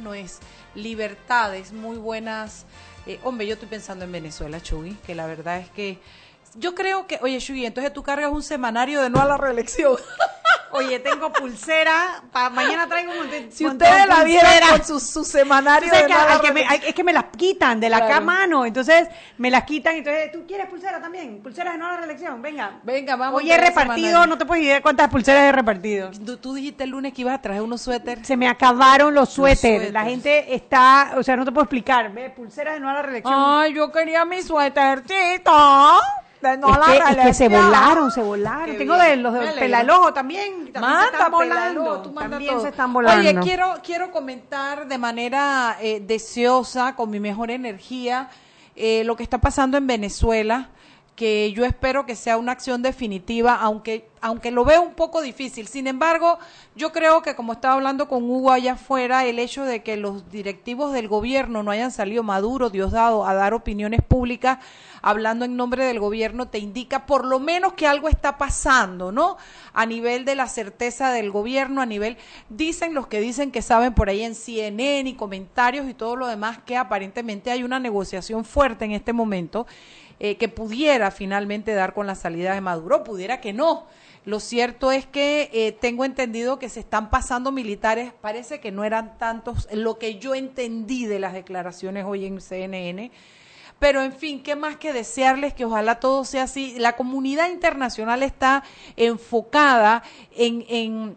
No es, libertades, muy buenas. eh, hombre, yo estoy pensando en Venezuela, Chugui, que la verdad es que yo creo que, oye, Chugui, entonces tú cargas un semanario de no a la reelección. Oye, tengo pulsera, mañana traigo un montón Si ustedes la vieran con su, su semanario que al que me- es que me las quitan de la Claro. mano, entonces me las quitan, entonces tú quieres pulsera también, pulseras de no a la reelección, venga. Venga, vamos. Hoy a he repartido, semanario. no te puedes idea cuántas pulseras he repartido. Tú, tú dijiste el lunes que ibas a traer unos suéteres. Se me acabaron los suéteres. La gente está, o sea, no te puedo explicar, ve, pulseras de no a la reelección. Ay, yo quería mi suétercito. No es, que, es que se reelección. volaron, se volaron. Qué Tengo de los de pelalojo también. también se Manda, están volando. volando. Tú manda también todo. se están volando. Oye, quiero, quiero comentar de manera eh, deseosa, con mi mejor energía, eh, lo que está pasando en Venezuela, que yo espero que sea una acción definitiva, aunque, aunque lo veo un poco difícil. Sin embargo, yo creo que como estaba hablando con Hugo allá afuera, el hecho de que los directivos del gobierno no hayan salido Maduro, Diosdado, a dar opiniones públicas, hablando en nombre del gobierno, te indica por lo menos que algo está pasando, ¿no? A nivel de la certeza del gobierno, a nivel, dicen los que dicen que saben por ahí en CNN y comentarios y todo lo demás, que aparentemente hay una negociación fuerte en este momento eh, que pudiera finalmente dar con la salida de Maduro, pudiera que no. Lo cierto es que eh, tengo entendido que se están pasando militares, parece que no eran tantos, lo que yo entendí de las declaraciones hoy en CNN, pero en fin, ¿qué más que desearles que ojalá todo sea así? La comunidad internacional está enfocada en... en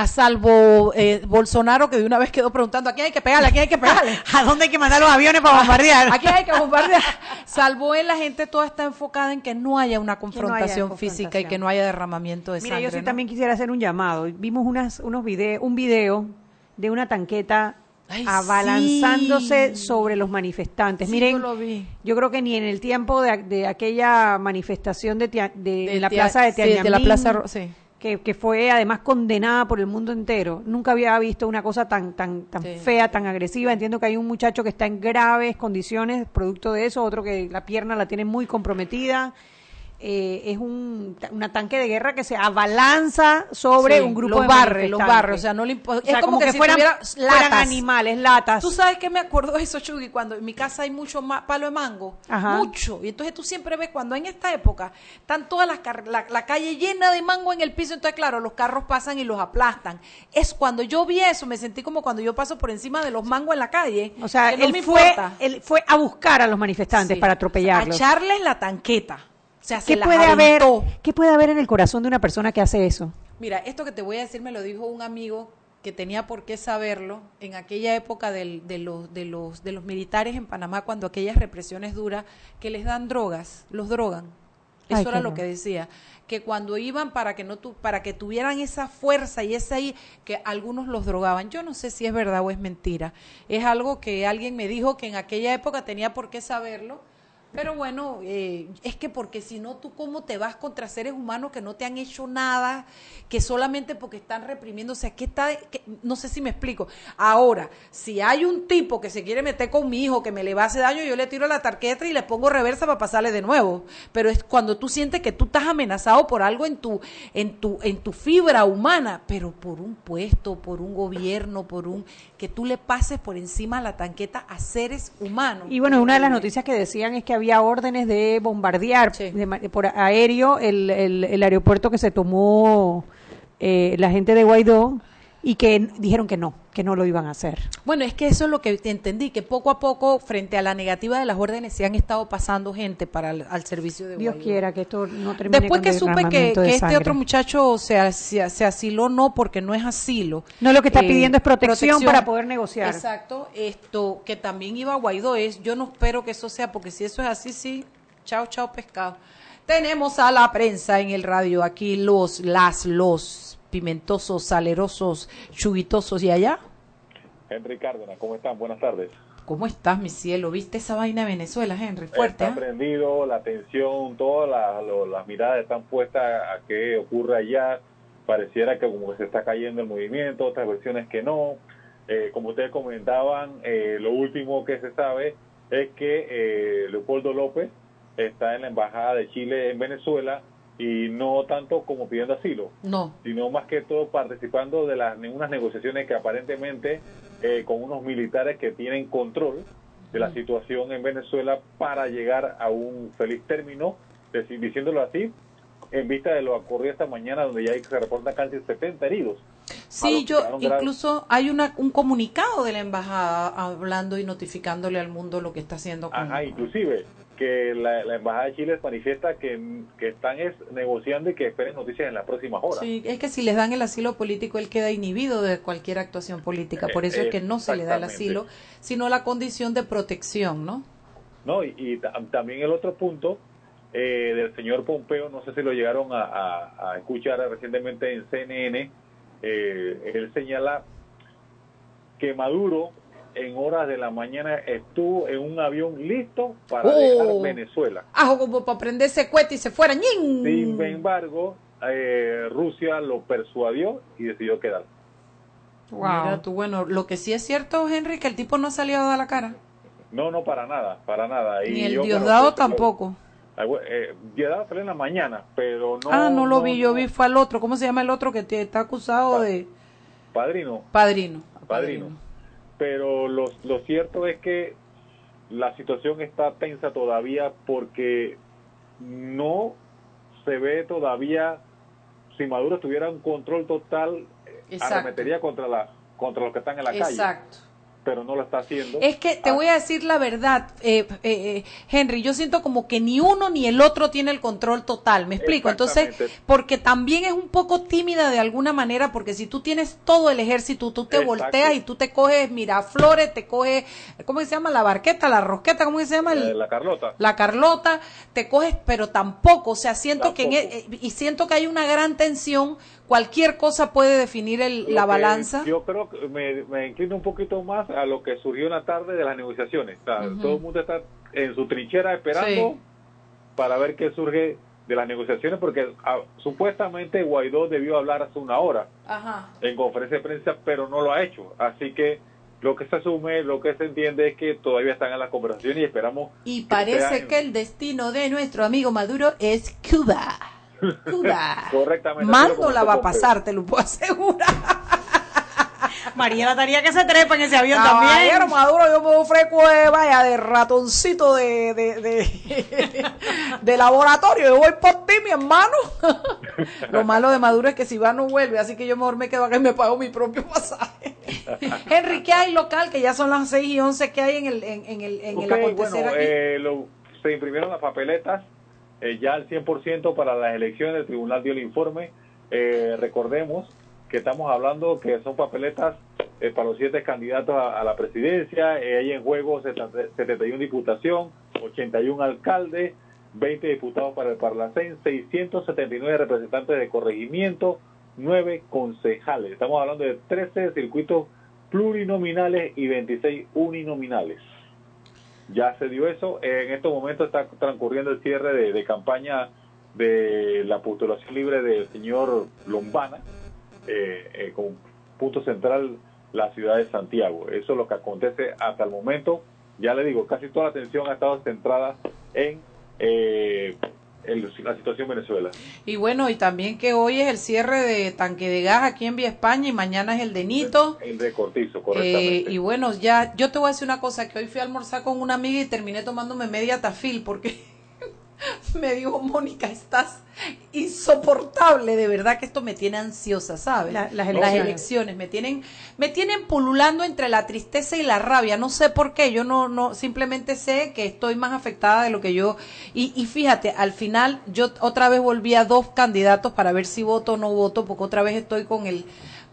a salvo eh, Bolsonaro, que de una vez quedó preguntando, ¿a quién hay que pegarle? ¿A quién hay que pegarle? ¿A dónde hay que mandar los aviones para bombardear? ¿A quién hay que bombardear? Salvo él, la gente toda está enfocada en que no haya una haya confrontación física y que no haya derramamiento de Mira, sangre. yo sí ¿no? también quisiera hacer un llamado. Vimos unas, unos video, un video de una tanqueta Ay, abalanzándose sí. sobre los manifestantes. Sí, Miren, yo lo vi. yo creo que ni en el tiempo de, de aquella manifestación de, Tia- de- la Tia- plaza de sí, de la Tiananmen, plaza sí. Que, que fue además condenada por el mundo entero. Nunca había visto una cosa tan tan tan Sí. fea, tan agresiva. Entiendo que hay un muchacho que está en graves condiciones producto de eso, otro que la pierna la tiene muy comprometida. Eh, es un una tanque de guerra que se abalanza sobre Sí, un grupo los de barre, los manifestantes. barre, o sea, no le impo- O sea, es como, que, si fueran, tuviera fueran latas. animales, latas. Tú sabes que me acuerdo de eso, Chugui, cuando en mi casa hay mucho ma- palo de mango, Ajá. mucho. Y entonces tú siempre ves cuando en esta época están todas las la, la calle llena de mango en el piso, entonces claro, los carros pasan y los aplastan. Es cuando yo vi eso, me sentí como cuando yo paso por encima de los mangos en la calle. O sea, no él me fue, importa. él fue a buscar a los manifestantes Sí. para A atropellarlos. echarles la tanqueta. Se ¿Qué las puede haber? ¿Qué puede haber en el corazón de una persona que hace eso? Mira, esto que te voy a decir me lo dijo un amigo que tenía por qué saberlo en aquella época del- de, los, de, los, de los militares en Panamá, cuando aquellas represiones duras, que les dan drogas, los drogan. Eso Ay, era lo que decía, que cuando iban para que no tu, para que tuvieran esa fuerza y esa ahí, que algunos los drogaban. Yo no sé si es verdad o es mentira. Es algo que alguien me dijo que en aquella época tenía por qué saberlo. Pero bueno, eh, es que porque si no, tú cómo te vas contra seres humanos que no te han hecho nada, que solamente porque están reprimiendo, o sea, ¿qué está? no sé si me explico. Ahora, si hay un tipo que se quiere meter con mi hijo, que me le va a hacer daño, yo le tiro la tarjeta y le pongo reversa para pasarle de nuevo. Pero es cuando tú sientes que tú estás amenazado por algo en tu, en tu, en tu fibra humana, pero por un puesto, por un gobierno, por un, que tú le pases por encima la tanqueta a seres humanos. Y bueno, una de las noticias que decían es que había órdenes de bombardear Sí. de ma- por aéreo el, el- el aeropuerto que se tomó eh, la gente de Guaidó y que dijeron que no, que no lo iban a hacer. Bueno, es que eso es lo que te entendí, que poco a poco, frente a la negativa de las órdenes, se han estado pasando gente para el, al servicio de Dios Guaidó. quiera que esto no termine Después con que supe que, este otro muchacho se, se, se asiló, no, porque no es asilo. Eh, No, lo que está pidiendo es protección para poder negociar. Exacto, esto que también iba a Guaidó es, yo no espero que eso sea, porque si eso es así, sí, chao, chao, pescado. Tenemos a la prensa en el radio aquí, los, las, los pimentosos, salerosos, chuguitosos y allá. Henry Cárdenas, ¿cómo están? Buenas tardes. ¿Cómo estás, mi cielo? ¿Viste esa vaina de Venezuela, Henry? Fuerte. Está ¿eh? prendido, la atención, todas las, lo- las miradas están puestas a qué ocurre allá. Pareciera que como que se está cayendo el movimiento, otras versiones que no. Eh, como ustedes comentaban, eh, lo último que se sabe es que eh, Leopoldo López está en la Embajada de Chile en Venezuela y no tanto como pidiendo asilo, No. sino más que todo participando de las unas negociaciones que aparentemente eh, con unos militares que tienen control de la situación en Venezuela para llegar a un feliz término, diciéndolo así, en vista de lo ocurrido esta mañana donde ya se reportan casi 70 heridos. Sí, yo incluso hay una, un comunicado de la embajada hablando y notificándole al mundo lo que está haciendo con... Ajá, inclusive que la, la Embajada de Chile manifiesta que, que están es, negociando y que esperen noticias en las próximas horas. Sí, es que si les dan el asilo político, él queda inhibido de cualquier actuación política. Por eso es que no se le da el asilo, sino la condición de protección, ¿no? No, y, y ta- también el otro punto eh, del señor Pompeo, no sé si lo llegaron a, a- a escuchar recientemente en CNN, eh, él señala que Maduro en horas de la mañana estuvo en un avión listo para Oh. dejar Venezuela. Ajo como para prenderse cuete y se fuera. ¡ñin! Sin embargo, eh, Rusia lo persuadió y decidió quedar. Mira tú, bueno, lo que sí es cierto, Henry, que el tipo no ha salido a dar la cara. No, no, para nada, para nada. Y Ni el Diosdado tampoco. Ah, bueno, eh, Diosdado salió en la mañana, pero no. ah, no lo vi, yo no. vi, fue al otro. ¿Cómo se llama el otro que te- está acusado de Padrino. padrino? Padrino. Pero lo, lo cierto es que la situación está tensa todavía porque no se ve todavía si Maduro tuviera un control total Exacto. arremetería contra la contra los que están en la calle Exacto. Pero no lo está haciendo Es que te Ah, voy a decir la verdad, eh, eh, eh, Henry, yo siento como que ni uno ni el otro tiene el control total, me explico. Entonces, porque también es un poco tímida de alguna manera, porque si tú tienes todo el ejército, tú te Exacto. volteas y tú te coges Miraflores, te coges, ¿cómo se llama? La barqueta, la rosqueta, ¿cómo se llama? eh, El- la Carlota la Carlota, te coges, pero tampoco, o sea, siento que en e- y siento que hay una gran tensión, cualquier cosa puede definir el- la que balanza. Yo creo que me, me inclino un poquito más a lo que surgió en la tarde de las negociaciones. O sea, Ujú. Todo el mundo está en su trinchera esperando Sí. para ver qué surge de las negociaciones, porque ah, supuestamente Guaidó debió hablar hace una hora Ajá. en conferencia de prensa, pero no lo ha hecho. Así que lo que se asume, lo que se entiende es que todavía están en las conversaciones y esperamos. Y que parece en- que el destino de nuestro amigo Maduro es Cuba. Correctamente. No la va a pasar, te lo puedo asegurar. María la tarea que se trepa en ese avión Caballero también. Maduro, yo me ofrezco, eh, vaya, de ratoncito de, de, de, de laboratorio. Yo voy por ti, mi hermano. Lo malo de Maduro es que si va no vuelve, así que yo mejor me quedo acá y me pago mi propio pasaje. Henry, ¿qué hay local? Que ya son las 6 y 11, ¿qué hay en el, en, en el, en el acontecer bueno, aquí? eh, lo- se imprimieron las papeletas eh, ya al 100% para las elecciones. El tribunal dio el informe. Eh, recordemos que estamos hablando que son papeletas eh, para los siete candidatos a, la presidencia. Eh, hay en juego 70 71 diputación, 81 alcaldes, 20 diputados para el Parlacén, 679 representantes de corregimiento, 9 concejales. Estamos hablando de 13 circuitos plurinominales y 26 uninominales. Ya se dio eso. En estos momentos está transcurriendo el cierre de, de campaña de la postulación libre del señor Lombana, eh, eh, con punto central la ciudad de Santiago. Eso es lo que acontece hasta el momento. Ya le digo, casi toda la atención ha estado centrada en, eh, la situación en Venezuela. Y bueno, y también que hoy es el cierre de tanque de gas aquí en Vía España y mañana es el de Nito. El de Cortizo, Eh, y bueno, ya, yo te voy a decir una cosa, que hoy fui a almorzar con una amiga y terminé tomándome media tafil porque me dijo, Mónica, estás insoportable, de verdad que esto me tiene ansiosa, ¿sabes? La- las las elecciones. elecciones me tienen, me tienen pululando entre la tristeza y la rabia, no sé por qué, yo no, no, simplemente sé que estoy más afectada de lo que yo, y, y fíjate, al final yo otra vez volví a dos candidatos para ver si voto o no voto, porque otra vez estoy con el,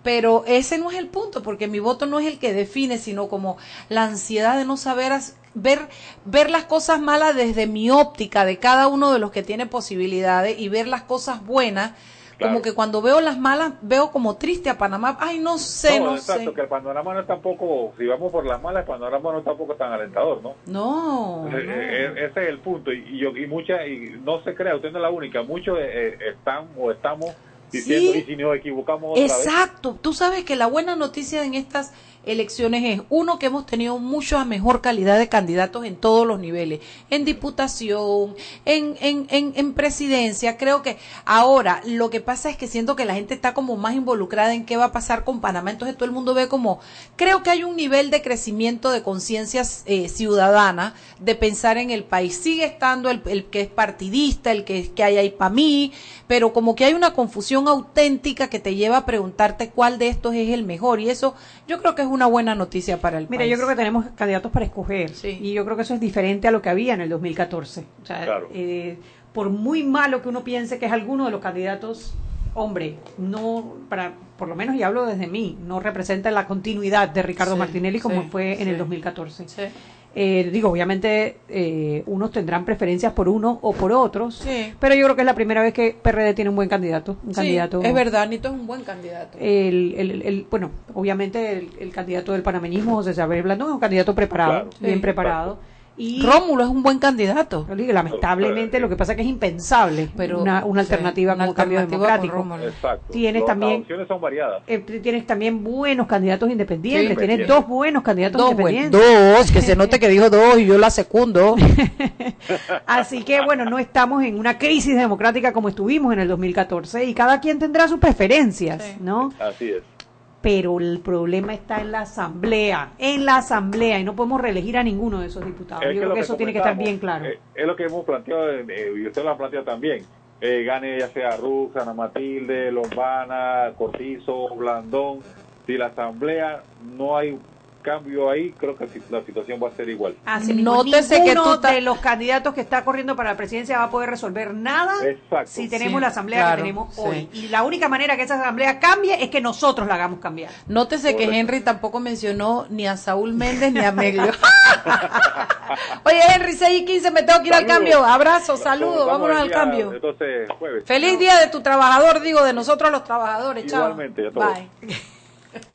pero ese no es el punto, porque mi voto no es el que define, sino como la ansiedad de no saber ver, ver las cosas malas desde mi óptica de cada uno de los que tiene posibilidades y ver las cosas buenas. Como que cuando veo las malas, veo como triste a Panamá. Ay, no sé, no, exacto, que el panorama no es tampoco, si vamos por las malas, el panorama no es tampoco tan alentador, ¿no? No. Eh, eh, ese es el punto. Y, yo, y mucha, y no se crea, usted no es la única, muchos eh, están o estamos diciendo, y si nos equivocamos otra Exacto. Tú sabes que la buena noticia en estas elecciones es, uno, que hemos tenido mucha mejor calidad de candidatos en todos los niveles, en diputación, en, en, en, presidencia. Creo que ahora lo que pasa es que siento que la gente está como más involucrada en qué va a pasar con Panamá, entonces todo el mundo ve como, creo que hay un nivel de crecimiento de conciencia eh, ciudadana, de pensar en el país. Sigue estando el, el que es partidista, el que, que hay ahí para mí, pero como que hay una confusión auténtica que te lleva a preguntarte cuál de estos es el mejor y eso yo creo que es una buena noticia para el Mira, yo creo que tenemos candidatos para escoger y yo creo que eso es diferente a lo que había en el 2014. O sea, eh, por muy malo que uno piense que es alguno de los candidatos, hombre, no, para, por lo menos y hablo desde mí, no representa la continuidad de Ricardo Martinelli como fue en el 2014. Eh, digo, obviamente eh, unos tendrán preferencias por uno o por otros, pero yo creo que es la primera vez que PRD tiene un buen candidato. Un candidato es verdad, Nito es un buen candidato. El, el, bueno, obviamente el, candidato del panameñismo, José Isabel Blandón, es un candidato preparado, bien preparado. Y Rómulo es un buen candidato. Lamentablemente lo que pasa es que es impensable pero una, una alternativa como cambio democrático. Tienes también son variadas. Eh, tienes también buenos candidatos independientes. tienes dos buenos candidatos independientes. dos, que se note que dijo dos y yo la secundo. Así que bueno, no estamos en una crisis democrática como estuvimos en el 2014 y cada quien tendrá sus preferencias, ¿no? Así es pero el problema está en la asamblea, en la asamblea, y no podemos reelegir a ninguno de esos diputados. Yo creo que, eso tiene que estar bien claro. Eh, es lo que hemos planteado, eh, y usted lo ha planteado también. Eh, gane ya sea Rux, Ana Matilde, Lombana, Cortizo, Blandón. Si la asamblea no hay cambio ahí, creo que la situación va a ser igual. Así Nótese que tú de los candidatos que está corriendo para la presidencia va a poder resolver nada si tenemos la asamblea que tenemos hoy. Y la única manera que esa asamblea cambie es que nosotros la hagamos cambiar. Nótese que Henry tampoco mencionó ni a Saúl Méndez ni a Meglio. Oye, Henry, 6 y 15, me tengo que ir al cambio. Abrazo, saludos, vámonos al cambio. Entonces, jueves. Feliz día de tu trabajador, digo, de nosotros los trabajadores. Igualmente, Chao. Bye.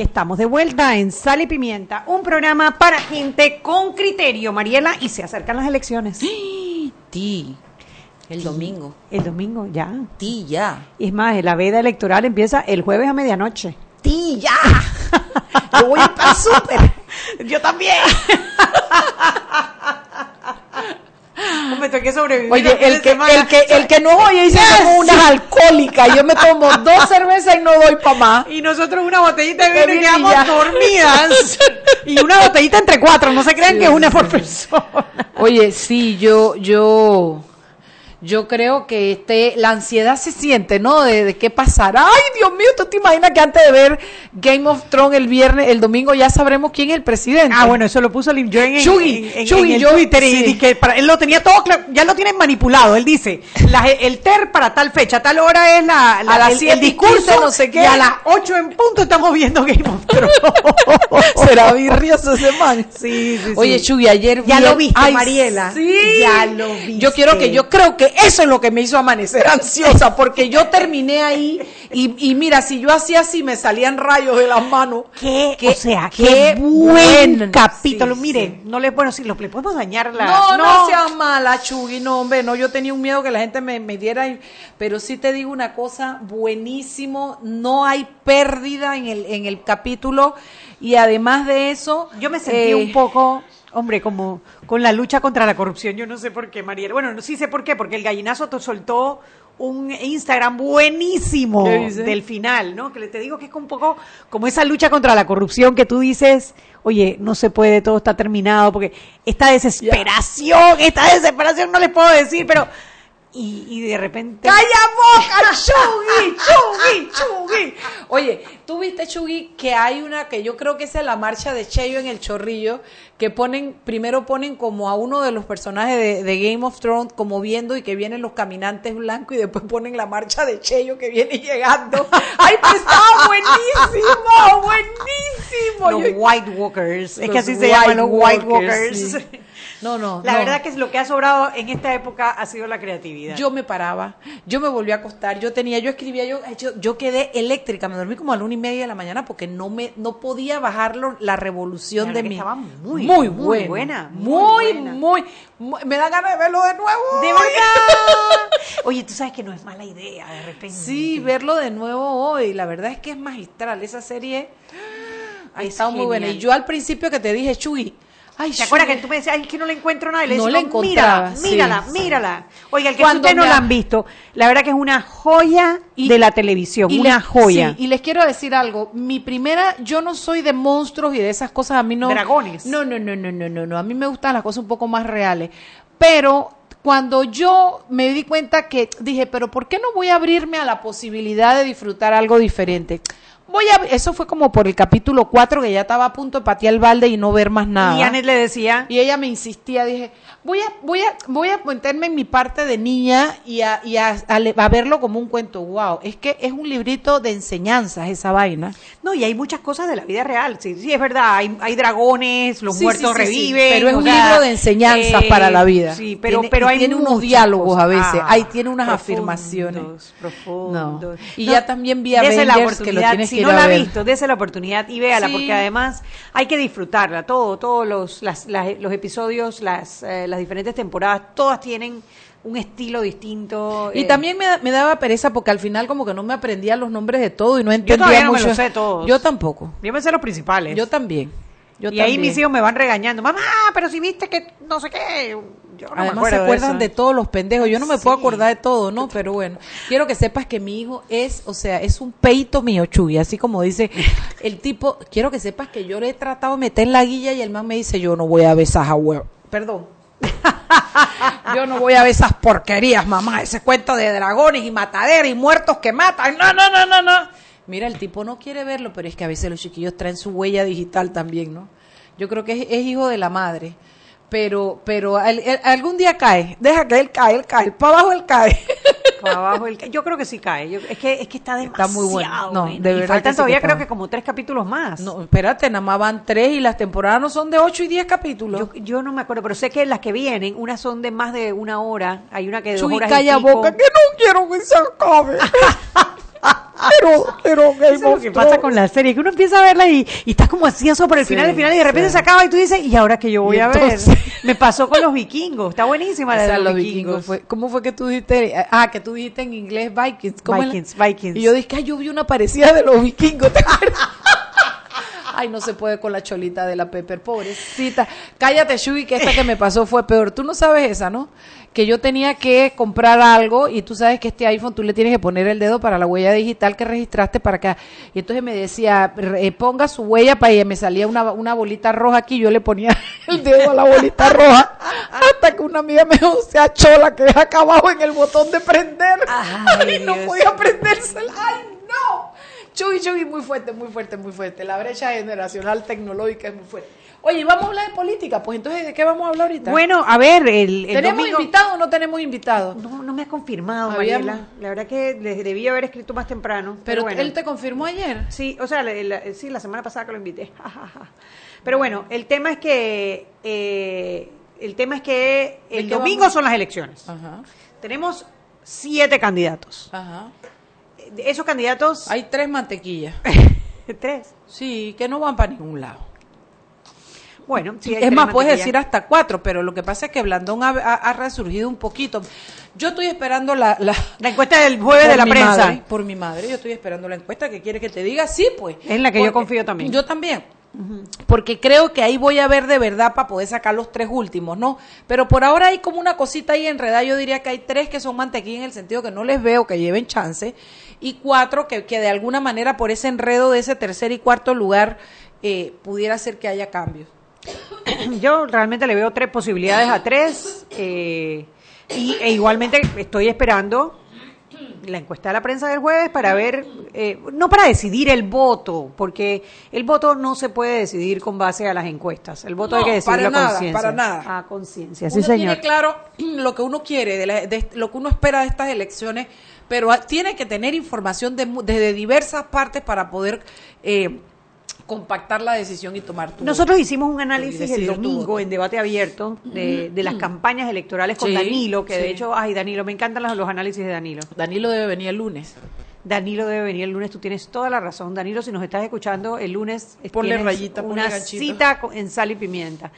Y estamos de vuelta en Sal y Pimienta, un programa para gente con criterio, Mariela, y se acercan las elecciones. Ti, el domingo. El domingo, ya. Ti, ya. Y es más, la veda electoral empieza el jueves a medianoche. Ti, ya. Yo voy para el súper. Yo también. Me tengo que sobrevivir. Oye, el que, el, que, el que no oye dice Yes. como unas alcohólicas. Yo me tomo dos cervezas y no doy para más. Y nosotros una botellita de De vino y vino y quedamos ya. dormidas. y una botellita entre cuatro, no se crean que es una por persona. Oye, sí, yo, yo, yo creo que este, la ansiedad se siente, ¿no? De, de qué pasará. Ay, Dios mío, ¿tú te imaginas que antes de ver Game of Thrones el viernes, el domingo, ya sabremos quién es el presidente? Ah, bueno, eso lo puso Lim Joen en, Chugui, en- en- Chugui, en el yo- Twitter y dije, para, él lo tenía todo claro, ya lo tienen manipulado. Él dice, la- el TER para tal fecha, tal hora es la, la- A las el, discurso, no sé qué. y a las 8 en punto estamos viendo Game of Thrones. Será virrioso ese man. Sí, sí, sí. Oye, Chuy, ayer Ya vi- lo viste, Ay, Mariela. Sí. Ya lo viste. Yo quiero que, yo creo que eso es lo que me hizo amanecer ansiosa, porque yo terminé ahí y, y mira, si yo hacía así me salían rayos de las manos. Qué, Qué- o sea, qué, qué buen buen- capítulo. sí, Miren, no le bueno, si lo, le podemos dañar la. No, no, seas mala, Chugui, no, hombre, no, yo tenía un miedo que la gente me, me diera, y- pero sí te digo una cosa, buenísimo, no hay pérdida en el, en el capítulo, y además de eso... Yo me sentí eh, un poco, hombre, como con la lucha contra la corrupción. Yo no sé por qué, Mariela. Bueno, no, sí sé por qué, porque el gallinazo te soltó un Instagram buenísimo del final, ¿no? Que le te digo que es un poco como esa lucha contra la corrupción que tú dices, oye, no se puede, todo está terminado, porque esta desesperación, esta desesperación no les puedo decir, pero... Y, y de repente... ¡Calla boca, Chugui! ¡Chugui! ¡Chugui! Oye, ¿tú viste, Chugui, que hay una que yo creo que es la marcha de Cheyo en el Chorrillo, que ponen, primero ponen como a uno de los personajes de, de Game of Thrones como viendo y que vienen los caminantes blancos y después ponen la marcha de Cheyo que viene llegando. ¡Ay, pero estaba buenísimo! ¡Buenísimo! Los Yo- White Walkers, es que así se llaman los White Walkers, Walkers. sí. No, no, La no. verdad que es lo que ha sobrado en esta época ha sido la creatividad. Yo me paraba, yo me volví a acostar, yo tenía, yo escribía, yo, yo, yo quedé eléctrica, me dormí como a la una y media de la mañana porque no me, no podía bajarlo la revolución La de mí. estaba muy, muy, muy buena, buena, muy muy, buena. muy, muy- me da ganas de verlo de nuevo. de verdad. Oye, tú sabes que no es mala idea de repente. Sí, verlo de nuevo hoy, la verdad es que es magistral, esa serie ha Es estado muy buena. Y yo al principio que te dije, Chuy, ay, ¿Te acuerdas Chuy, que tú me decías, ay, es que no le encuentro nada? Y le No le encontraba, Mírala, mírala, sí. mírala. Oiga, el que ustedes no la ha- han visto, la verdad que es una joya Y- de la televisión, Y una les- joya. sí, y les quiero decir algo. Mi primera, yo no soy de monstruos y de esas cosas. A mí no. Dragones. No, no, no, no, no, no, no. A mí me gustan las cosas un poco más reales. Pero cuando yo me di cuenta que dije, pero ¿por qué no voy a abrirme a la posibilidad de disfrutar algo diferente? Voy a, eso fue como por el capítulo 4 que ya estaba a punto de patear el balde y no ver más nada. Y Janet le decía, Y ella me insistía, dije, voy a, voy a, voy a meterme en mi parte de niña y a, y a, a a verlo como un cuento. Wow, es que es un librito de enseñanzas esa vaina. no, y hay muchas cosas de la vida real. Sí, sí es verdad, hay, hay dragones, los Sí, muertos sí, reviven. pero es un sea, libro de enseñanzas eh, para la vida. Sí, pero, Tiene- pero hay tiene unos diálogos a veces. Ah, Ahí tiene unas profundos, afirmaciones. Profundos. No. Y No, ya también vi la Avengers, que lo tienes si que no a la ha visto, dese la oportunidad y véala, porque además hay que disfrutarla. Todo, todos los, las- las- los episodios, las, eh, las diferentes temporadas, todas tienen un estilo distinto. Y eh, también me, me daba pereza porque al final como que no me aprendía los nombres de todo y no entendía todavía no me mucho. los sé todos. Yo tampoco. Yo me sé los principales. Yo también. Yo y ahí mis hijos me van regañando. Mamá, pero si viste que no sé qué. Yo no Además se acuerdan eso. de, todos los pendejos. Yo no me puedo acordar de todo, ¿no? Pero bueno, quiero que sepas que mi hijo es, o sea, es un peito mío, Chuy. Así como dice el tipo, quiero que sepas que yo le he tratado de meter la guilla y el man me dice, yo no voy a ver esas huevos. Perdón. yo no voy a ver esas porquerías, mamá. Ese cuento de dragones y mataderas y muertos que matan. No, no, no, no, no. Mira, el tipo no quiere verlo, pero es que a veces los chiquillos traen su huella digital también, ¿no? Yo creo que es, hijo de la madre. Pero, pero algún día cae. Deja que él cae, él cae. Para abajo él cae. Para abajo el- yo creo que sí cae. Yo- es que es que está demasiado Está muy bueno. No, bueno. de Y verdad faltan que sí que todavía está creo que como tres capítulos más. No, espérate, nada más van tres y las temporadas no son de ocho y diez capítulos. Yo, yo no me acuerdo, pero sé que las que vienen, unas son de más de una hora. Hay una que de dos Chuy, horas y calla pico. boca, que no quiero que se acabe. pero, pero, Eso es lo que pasa con la serie, que uno empieza a verla y, y estás como ansioso por el Sí, final, el final, y de repente sí. se acaba y tú dices, ¿y ahora que yo voy Y a entonces- ver? Me pasó con los vikingos, está buenísima la O sea, de los los, vikingos. fue- ¿Cómo fue que tú dijiste? Ah, que tú dijiste en inglés Vikings. ¿Cómo? Vikings, Vikings. Y yo dije, ay, yo vi una parecida de los vikingos, ¿te acuerdas? Ay, no se puede con la cholita de la Pepper, pobrecita. Cállate, Shugi, que esta que me pasó fue peor. Tú no sabes esa, ¿no? Que yo tenía que comprar algo y tú sabes que este iPhone tú le tienes que poner el dedo para la huella digital que registraste para acá. Y entonces me decía, eh, ponga su huella para ella. Me salía una, una bolita roja aquí, yo le ponía el dedo a la bolita roja. Hasta que una amiga me dijo, sea chola, que es acá abajo en el botón de prender. Ay, y no podía prendérsela. ¡Ay, no! Chuy, Chuy, muy fuerte, muy fuerte, muy fuerte. La brecha generacional tecnológica es muy fuerte. Oye, vamos a hablar de política, pues entonces, ¿de qué vamos a hablar ahorita? Bueno, a ver, el, el ¿Tenemos domingo... invitado o no tenemos invitado? No, no me ha confirmado, Habíamos- Mariela. La verdad que les debí haber escrito más temprano. Pero, Pero bueno. él te confirmó ayer. Sí, o sea, la, la- sí, la semana pasada que lo invité. Pero bueno, el tema es que eh, el tema es que ¿De el domingo vamos? son las elecciones. Ajá, Tenemos siete candidatos. ajá. Esos candidatos, Hay tres mantequillas. tres. Sí, que no van para ningún lado. Bueno, sí, hay es más, puedes decir hasta cuatro, pero lo que pasa es que Blandón ha, ha- ha resurgido un poquito. Yo estoy esperando la... la la encuesta del jueves de la prensa. madre, por mi madre, yo estoy esperando la encuesta que quiere que te diga, sí, pues. Es en la que yo confío también. Yo también. Porque creo que ahí voy a ver de verdad para poder sacar los tres últimos, ¿no? Pero por ahora hay como una cosita ahí enredada. Yo diría que hay tres que son mantequilla en el sentido que no les veo que lleven chance. Y cuatro que, que de alguna manera por ese enredo de ese tercer y cuarto lugar eh, pudiera ser que haya cambios. Yo realmente le veo tres posibilidades a tres. eh, y, e igualmente estoy esperando la encuesta de la prensa del jueves para ver, eh, no para decidir el voto, porque el voto no se puede decidir con base a las encuestas. El voto No, hay que decidirlo para a nada, conciencia. para nada. A conciencia, sí uno señor. tiene claro lo que uno quiere, de, la- de lo que uno espera de estas elecciones, pero tiene que tener información de, desde diversas partes para poder eh, compactar la decisión y tomar tu Nosotros hicimos un análisis el domingo en debate abierto de, de las campañas electorales con Sí, Danilo, que de hecho, ay Danilo, me encantan los, los análisis de Danilo. Danilo debe venir el lunes. Danilo debe venir el lunes, tú tienes toda la razón. Danilo, si nos estás escuchando, el lunes Ponle rayita, ponle una ganchito. cita en Sal y Pimienta,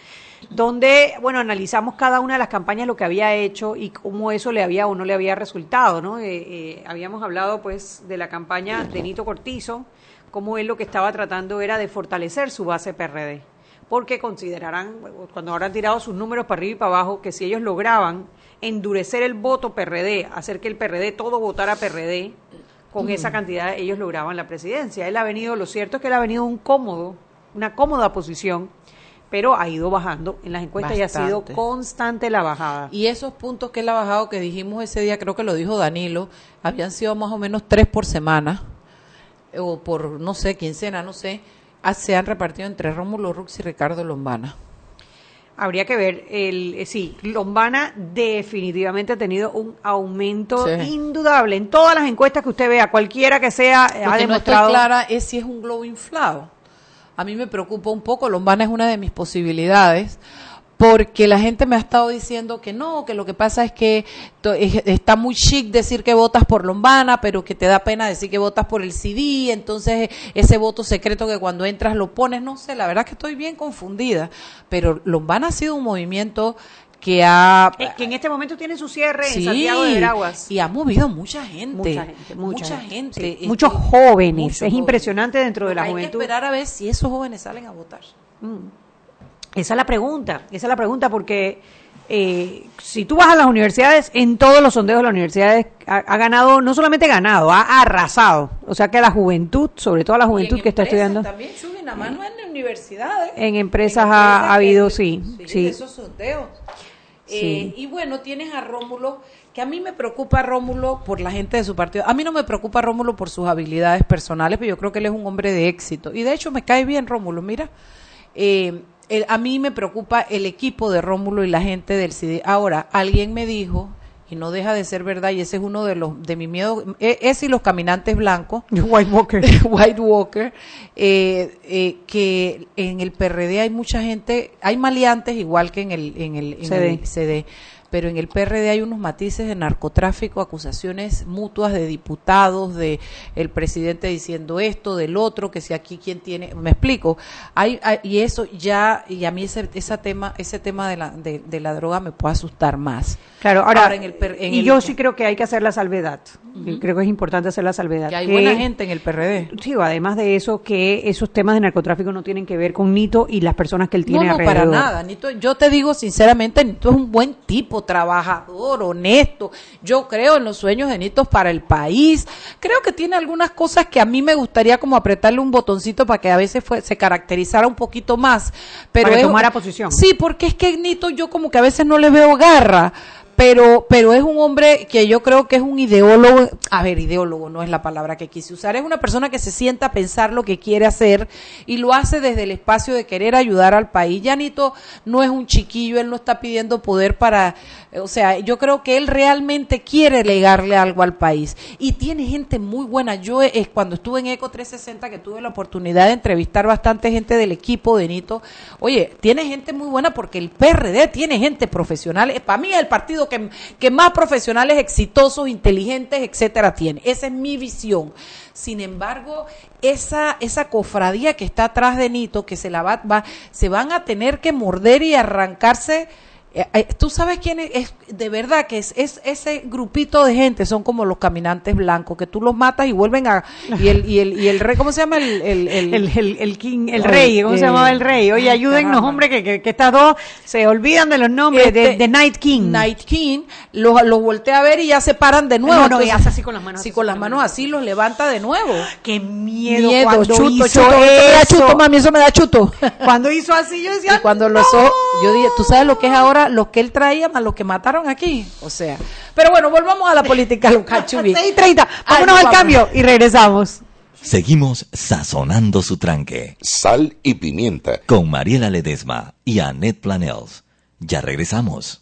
donde, bueno, analizamos cada una de las campañas, lo que había hecho y cómo eso le había o no le había resultado, ¿no? Eh, eh, habíamos hablado, pues, de la campaña de Nito Cortizo, cómo él lo que estaba tratando era de fortalecer su base PRD, porque considerarán, cuando habrán tirado sus números para arriba y para abajo, que si ellos lograban endurecer el voto PRD, hacer que el PRD todo votara PRD, con esa cantidad ellos lograban la presidencia. Él ha venido, lo cierto es que él ha venido un cómodo, una cómoda posición, pero ha ido bajando en las encuestas y ha sido constante la bajada. Y esos puntos que él ha bajado, que dijimos ese día, creo que lo dijo Danilo, habían sido más o menos tres por semana. O por, no sé, quincena, no sé, ah, se han repartido entre Rómulo Rux y Ricardo Lombana. Habría que ver, el, eh, sí, Lombana definitivamente ha tenido un aumento Sí. indudable en todas las encuestas que usted vea, cualquiera que sea, Lo ha que no estoy demostrado. clara es si es un globo inflado. A mí me preocupa un poco, Lombana es una de mis posibilidades, porque la gente me ha estado diciendo que no, que lo que pasa es que to- es- está muy chic decir que votas por Lombana, pero que te da pena decir que votas por el CD, entonces ese voto secreto que cuando entras lo pones, no sé, la verdad que estoy bien confundida, pero Lombana ha sido un movimiento que ha... Eh, que en este momento tiene su cierre Sí, en Santiago de Veraguas. y ha movido mucha gente. Mucha gente, mucha gente, sí. este, Muchos jóvenes, muchos es impresionante dentro de la Hay que juventud. esperar a ver si esos jóvenes salen a votar. Esa es la pregunta, esa es la pregunta porque eh, si tú vas a las universidades, en todos los sondeos de las universidades ha, ha ganado, no solamente ganado, ha arrasado. O sea que la juventud, sobre todo la juventud que está estudiando, También, Chuy, nada más no en universidades. en empresas ha, ha habido, sí, Sí, sí. esos sondeos. Sí. Eh, y bueno, tienes a Rómulo, que a mí me preocupa Rómulo por la gente de su partido. A mí no me preocupa Rómulo por sus habilidades personales, pero yo creo que él es un hombre de éxito. Y de hecho me cae bien Rómulo, mira. Eh, el- a mí me preocupa el equipo de Rómulo y la gente del CD. Ahora, alguien me dijo, y no deja de ser verdad, y ese es uno de los de mi miedo, e- ese y los caminantes blancos, White Walker. White Walker, eh, eh, que en el PRD hay mucha gente, hay maleantes igual que en el, en el, en CD. el CD, pero en el PRD hay unos matices de narcotráfico, acusaciones mutuas de diputados, de el presidente diciendo esto, del otro, que si aquí quién tiene, me explico, hay, hay- y eso ya, y a mí ese, ese tema, ese tema de la, de, de la droga me puede asustar más. Claro, ahora, Ahora, en el per- en y el- yo sí creo que hay que hacer la salvedad. Creo que es importante hacer la salvedad. Que hay buena gente en el PRD. Sí, además de eso, que esos temas de narcotráfico no tienen que ver con Nito y las personas que él tiene no, no, alrededor. para nada. Nito, yo te digo sinceramente, Nito es un buen tipo, trabajador, honesto. Yo creo en los sueños de Nito para el país. Creo que tiene algunas cosas que a mí me gustaría como apretarle un botoncito para que a veces fue, se caracterizara un poquito más. Pero Para que es- tomara posición. Sí, porque es que Nito yo como que a veces no le veo garra. Pero, pero es un hombre que yo creo que es un ideólogo, a ver, ideólogo no es la palabra que quise usar, es una persona que se sienta a pensar lo que quiere hacer y lo hace desde el espacio de querer ayudar al país. Yanito no es un chiquillo, él no está pidiendo poder para, o sea, yo creo que él realmente quiere legarle algo al país y tiene gente muy buena. Yo eh, cuando estuve en Eco 360 que tuve la oportunidad de entrevistar bastante gente del equipo de Nito, oye, tiene gente muy buena porque el PRD tiene gente profesional, Eh, para mí es el partido que, que más profesionales exitosos, inteligentes, etcétera tiene. Esa es mi visión. Sin embargo, esa, esa cofradía que está atrás de Nito, que se la va, va- se van a tener que morder y arrancarse. Eh, eh, Tú sabes quién es, Es de verdad que es, es ese grupito de gente, son como los caminantes blancos, que tú los matas y vuelven a, y el, y el, y el rey, ¿cómo se llama? El, el, el, El, el, king, el rey, ¿cómo eh, se llamaba el rey? Oye, ay, ayúdennos, caramba. hombre, que, que, que estas dos se olvidan de los nombres de, Este, de Night King. Night King, los, los voltea a ver y ya se paran de nuevo. No, no, y Entonces, hace así con las manos, Sí, así con las manos así los levanta de nuevo. Qué miedo, Miedo, cuando chuto, hizo chuto, eso me da chuto, mami, eso me da chuto. Cuando hizo así, yo decía, Y cuando los "No". ojos, yo dije, tú sabes lo que es ahora, los que él traía más los que mataron aquí. O sea, pero bueno, volvamos a la política local, Chubi. 6:30, Ay, vámonos al cambio y regresamos. Seguimos sazonando su tranque. Sal y pimienta. Con Mariela Ledesma y Annette Planels. Ya regresamos.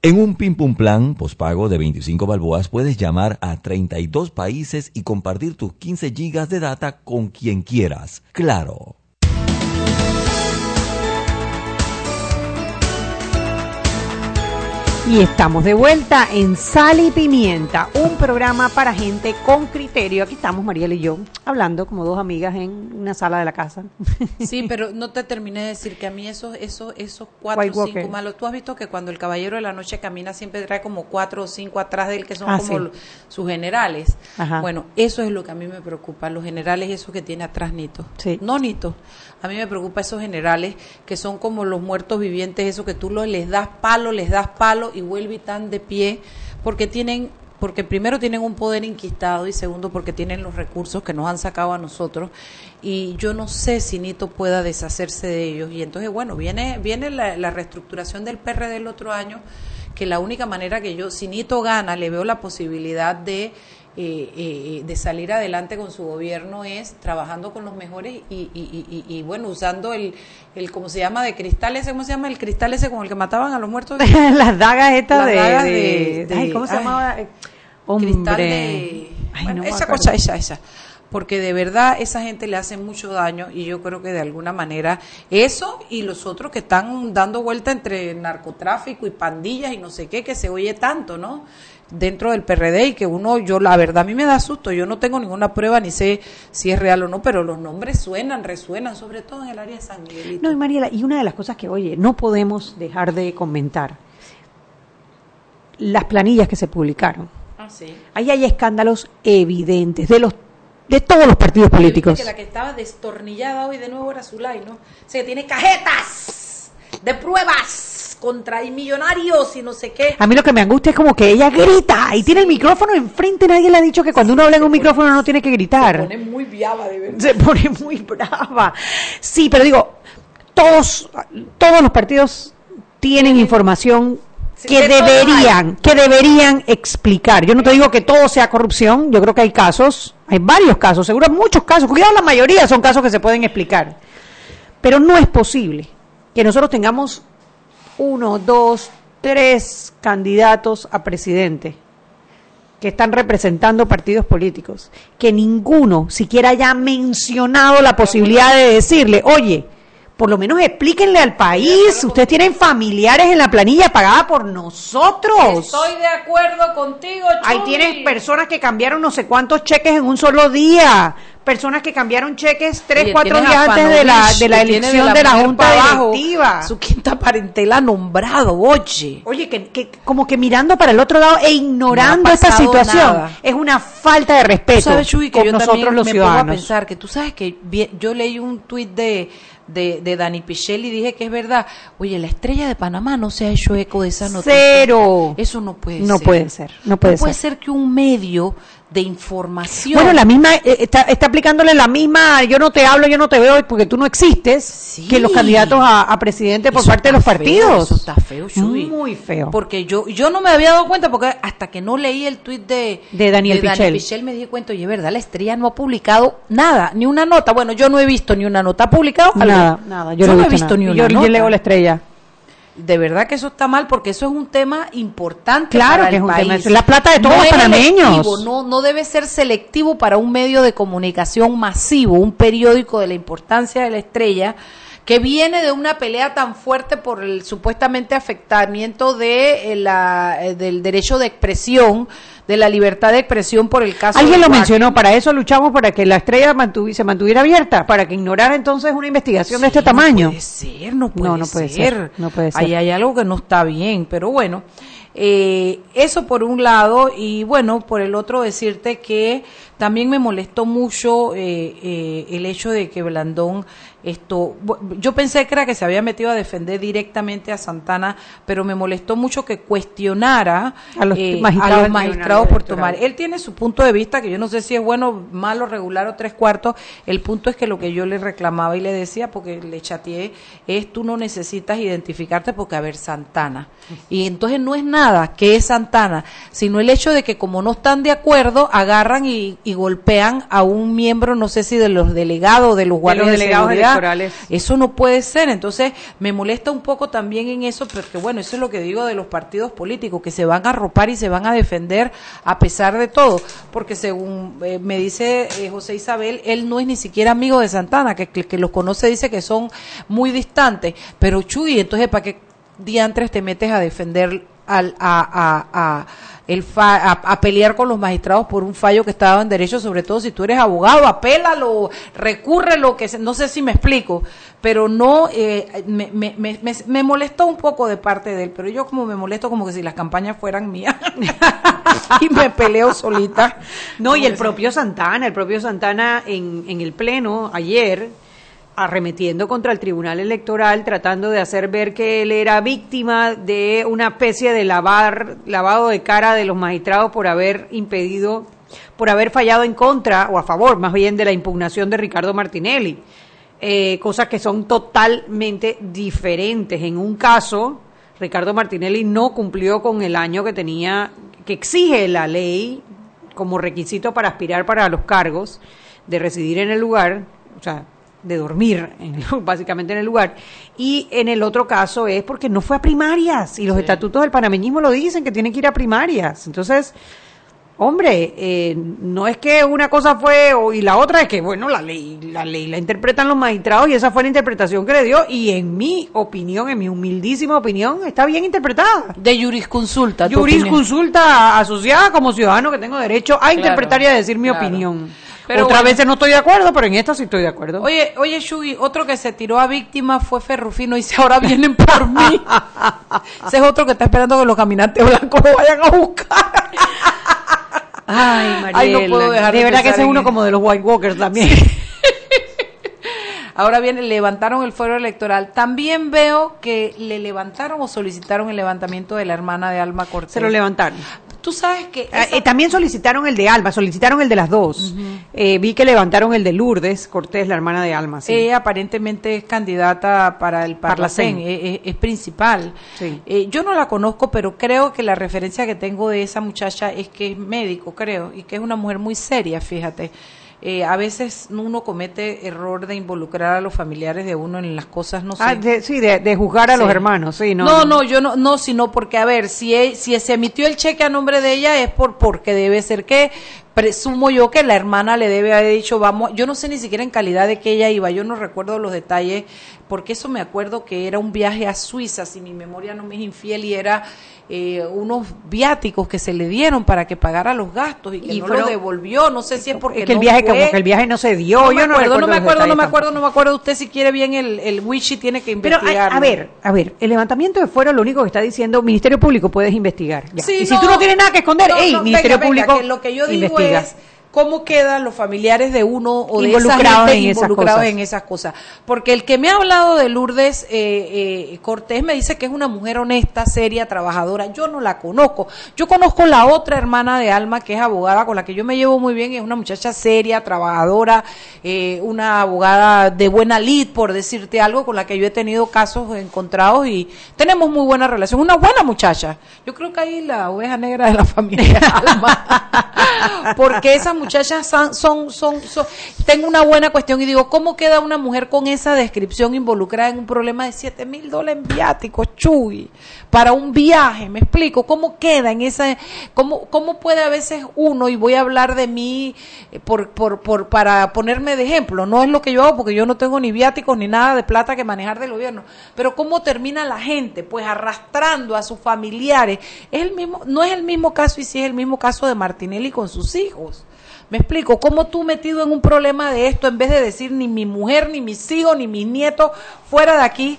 En un Pim Pum Plan pospago de 25 balboas puedes llamar a 32 países y compartir tus 15 gigas de data con quien quieras. Claro. Y estamos de vuelta en Sal y Pimienta, un programa para gente con criterio. Aquí estamos Mariela y yo, hablando como dos amigas en una sala de la casa. Sí, pero no te terminé de decir que a mí esos, esos, esos cuatro o cinco malos. Tú has visto que cuando el caballero de la noche camina siempre trae como cuatro o cinco atrás de él que son Ah, como sí. sus generales. Ajá. Bueno, eso es lo que a mí me preocupa, los generales esos que tiene atrás Nito. Sí. No Nito. A mí me preocupa esos generales que son como los muertos vivientes, eso que tú lo- les das palo, les das palo y vuelve y están de pie porque tienen porque primero tienen un poder inquistado y segundo porque tienen los recursos que nos han sacado a nosotros. Y yo no sé si Nito pueda deshacerse de ellos. Y entonces bueno viene viene la, la reestructuración del PRD del otro año que la única manera que yo si Nito gana le veo la posibilidad de eh, eh, de salir adelante con su gobierno es trabajando con los mejores y, y, y, bueno usando el el cómo se llama de cristal ese cómo se llama el cristal ese con el que mataban a los muertos Las dagas estas de, dagas de- de- ay, ¿cómo se ay. llamaba? Eh, Hombre. cristal de Ay, bueno, no me esa cosa esa esa porque de verdad esa gente le hace mucho daño y yo creo que de alguna manera eso y los otros que están dando vuelta entre narcotráfico y pandillas y no sé qué que se oye tanto no dentro del PRD y que uno yo la verdad a mí me da susto yo no tengo ninguna prueba ni sé si es real o no pero los nombres suenan resuenan sobre todo en el área de San Miguelito No, y Mariela, y una de las cosas que, oye, no podemos dejar de comentar, las planillas que se publicaron. Ah, sí. Ahí hay escándalos evidentes de los de todos los partidos políticos. que la que estaba destornillada hoy de nuevo era Zulay, ¿no? O sea, que tiene cajetas de pruebas contra y millonarios y no sé qué. A mí lo que me angustia es como que ella grita y tiene el micrófono enfrente. Nadie le ha dicho que cuando uno habla en un micrófono no tiene que Se gritar. pone muy viaba de verdad. Se pone muy brava. Sí, pero digo, todos, todos los partidos tienen información que deberían, que deberían explicar. Yo no te digo que todo sea corrupción, yo creo que hay casos, hay varios casos, seguro muchos casos, cuidado, la mayoría son casos que se pueden explicar. Pero no es posible que nosotros tengamos uno, dos, tres candidatos a presidente que están representando partidos políticos, que ninguno siquiera haya mencionado la posibilidad de decirle, oye, por lo menos explíquenle al país, ustedes tienen familiares en la planilla pagada por nosotros. Estoy de acuerdo contigo, Ahí Chuy. tienes personas que cambiaron no sé cuántos cheques en un solo día, personas que cambiaron cheques tres, Oye, cuatro días antes de la, de la elección de la, mujer junta pa' abajo, directiva. Su quinta parentela nombrado, oye. Oye, que, que como que mirando para el otro lado e ignorando No esta situación nada. es una falta de Tú respeto sabes, Chuy, que con yo nosotros también los me pongo a ciudadanos. pensar que tú sabes que yo leí un tuit de, de, de Dani Pichel y dije que es verdad. Oye, la estrella de Panamá no se ha hecho eco de esa noticia. Cero. Eso no puede No ser. puede ser, no puede ser. ser que un medio de información. Bueno, la misma eh, está, está aplicándole la misma, yo no te hablo, yo no te veo porque tú no existes, Sí. que los candidatos a, a presidente por Eso parte de los feo, partidos. eso está feo, Chuy. Muy feo. Porque yo yo no me había dado cuenta porque hasta que no leí el tuit de, De Daniel Pichel. Pichel me di cuenta, oye, verdad, la estrella no ha publicado nada, ni una nota. Bueno, yo no he visto ni una nota. ¿Ha publicado algo? Nada, nada, yo, Yo, no he visto ni una yo, yo nota. leo la estrella. De verdad que eso está mal porque eso es un tema importante Claro para que el es un país. tema, la plata de todos los es panameños. No, no debe ser selectivo para un medio de comunicación masivo, un periódico de la importancia de la estrella que viene de una pelea tan fuerte por el supuestamente afectamiento de eh, la, eh, del derecho de expresión, de la libertad de expresión por el caso Alguien lo mencionó, para eso luchamos para que la estrella mantuvi- se mantuviera abierta, para que ignorara entonces una investigación de este tamaño. No puede ser, no puede, No, no puede ser. ser, no puede ser. Ahí hay algo que no está bien, pero bueno. Eh, eso por un lado, y bueno, por el otro decirte que también me molestó mucho eh, eh, el hecho de que Blandón esto, yo pensé que era que se había metido a defender directamente a Santana, pero me molestó mucho que cuestionara A los eh, magistrados a del los magistrados por tomar. Él tiene su punto de vista, que yo no sé si es bueno, malo, regular o tres cuartos. El punto es que lo que yo le reclamaba y le decía, porque le chateé, es tú no necesitas identificarte porque, a ver, Santana. Y entonces no es nada que es Santana, sino el hecho de que como no están de acuerdo, agarran y, y golpean a un miembro, no sé si de los delegados, de los guardias de, delegados seguridad. electorales. Eso no puede ser. Entonces, me molesta un poco también en eso, porque bueno, eso es lo que digo de los partidos políticos, que se van a arropar y se van a defender a pesar de todo. Porque según eh, me dice eh, José Isabel, él no es ni siquiera amigo de Santana, que, que, que los conoce dice que son muy distantes. Pero Chuy, entonces, ¿para qué diantres te metes a defender al, a, a, a, el fa- a, a pelear con los magistrados por un fallo que estaba en derecho, sobre todo si tú eres abogado, apélalo, recúrrelo, que se- no sé si me explico, pero no, eh, me, me, me, me- me molestó un poco de parte de él, pero yo como me molesto como que si las campañas fueran mías y me peleo solita. No, y el propio Santana, el propio Santana en, en el Pleno ayer, arremetiendo contra el Tribunal Electoral, tratando de hacer ver que él era víctima de una especie de lavar, lavado de cara de los magistrados por haber impedido, por haber fallado en contra, o a favor más bien, de la impugnación de Ricardo Martinelli. Eh, cosas que son totalmente diferentes. En un caso, Ricardo Martinelli no cumplió con el año que tenía, que exige la ley como requisito para aspirar para los cargos de residir en el lugar, o sea, de dormir en básicamente en el lugar. Y en el otro caso es porque no fue a primarias y los estatutos del panameñismo lo dicen que tienen que ir a primarias. Entonces, hombre, eh, no es que una cosa fue o- y la otra es que, bueno, la ley, la ley la interpretan los magistrados y esa fue la interpretación que le dio y en mi opinión, en mi humildísima opinión, está bien interpretada. De jurisconsulta. Jurisconsulta asociada como ciudadano que tengo derecho a interpretar y a decir mi claro. opinión. Pero Otras bueno. veces no estoy de acuerdo, pero en esta sí estoy de acuerdo. Oye, oye, Shugi, otro que se tiró a víctima fue Ferrufino y dice, ahora vienen por mí. Ese es otro que está esperando que los caminantes blancos lo vayan a buscar. Ay, Mariela. Ay, no puedo dejar de de verdad que ese es uno como de los White Walkers también. Ahora viene, levantaron el fuero electoral. También veo que le levantaron o solicitaron el levantamiento de la hermana de Alma Cortés. Se lo levantaron. Tú sabes que... Ah, esa- eh, también solicitaron el de Alma, solicitaron el de las dos. Eh, vi que levantaron el de Lourdes Cortés, la hermana de Alma. sí. Ella aparentemente es candidata para el Parlacén, es, es- es principal. Sí. Eh, yo no la conozco, pero creo que la referencia que tengo de esa muchacha es que es médico, creo, y que es una mujer muy seria, fíjate. Eh, a veces uno comete error de involucrar a los familiares de uno en las cosas, no sé. Ah, de- sí, de, de juzgar a los hermanos, sí, no. No, no, yo no, no, sino porque, a ver, si, e- si se emitió el cheque a nombre de ella es por porque debe ser que, presumo yo que la hermana le debe haber dicho, vamos, yo no sé ni siquiera en calidad de que ella iba, yo no recuerdo los detalles, porque eso me acuerdo que era un viaje a Suiza, si mi memoria no me es infiel, y era eh, unos viáticos que se le dieron para que pagara los gastos y que Y no fueron- lo devolvió, no sé si es porque es que el no viaje, fue. como que el viaje no se dio. No yo me no acuerdo, no me acuerdo, no me acuerdo, no me acuerdo. Usted si quiere bien el, el Wichi tiene que Pero a, investigar. a ver, a ver, el levantamiento de fuero lo único que está diciendo Ministerio Público puedes investigar. ya. Sí, y si tú no tienes nada que esconder, hey, Ministerio venga, Público que lo que yo digo investiga. es cómo quedan los familiares de uno o de Involucrados esa gente en esas involucrados en esas cosas. Porque el que me ha hablado de Lourdes eh, eh, Cortés me dice que es una mujer honesta, seria, trabajadora. Yo no la conozco. Yo conozco la otra hermana de Alma que es abogada con la que yo me llevo muy bien. Es una muchacha seria, trabajadora, eh, una abogada de buena lid, por decirte algo, con la que yo he tenido casos encontrados y tenemos muy buena relación. Una buena muchacha. Yo creo que ahí la oveja negra de la familia Alma. Porque esas muchachas son, son, son, son- tengo una buena cuestión y digo, ¿cómo queda una mujer con esa descripción involucrada en un problema de 7 mil dólares viáticos, chuy, para un viaje? ¿Me explico? ¿Cómo queda en esa, cómo, cómo puede a veces uno, y voy a hablar de mí eh, por, por, por, para ponerme de ejemplo, no es lo que yo hago porque yo no tengo ni viáticos ni nada de plata que manejar del gobierno, pero cómo termina la gente, pues arrastrando a sus familiares, es el mismo, no es el mismo caso y sí es el mismo caso de Martinelli con sus hijos. Me explico, ¿cómo tú metido en un problema de esto, en vez de decir ni mi mujer, ni mis hijos, ni mis nietos fuera de aquí,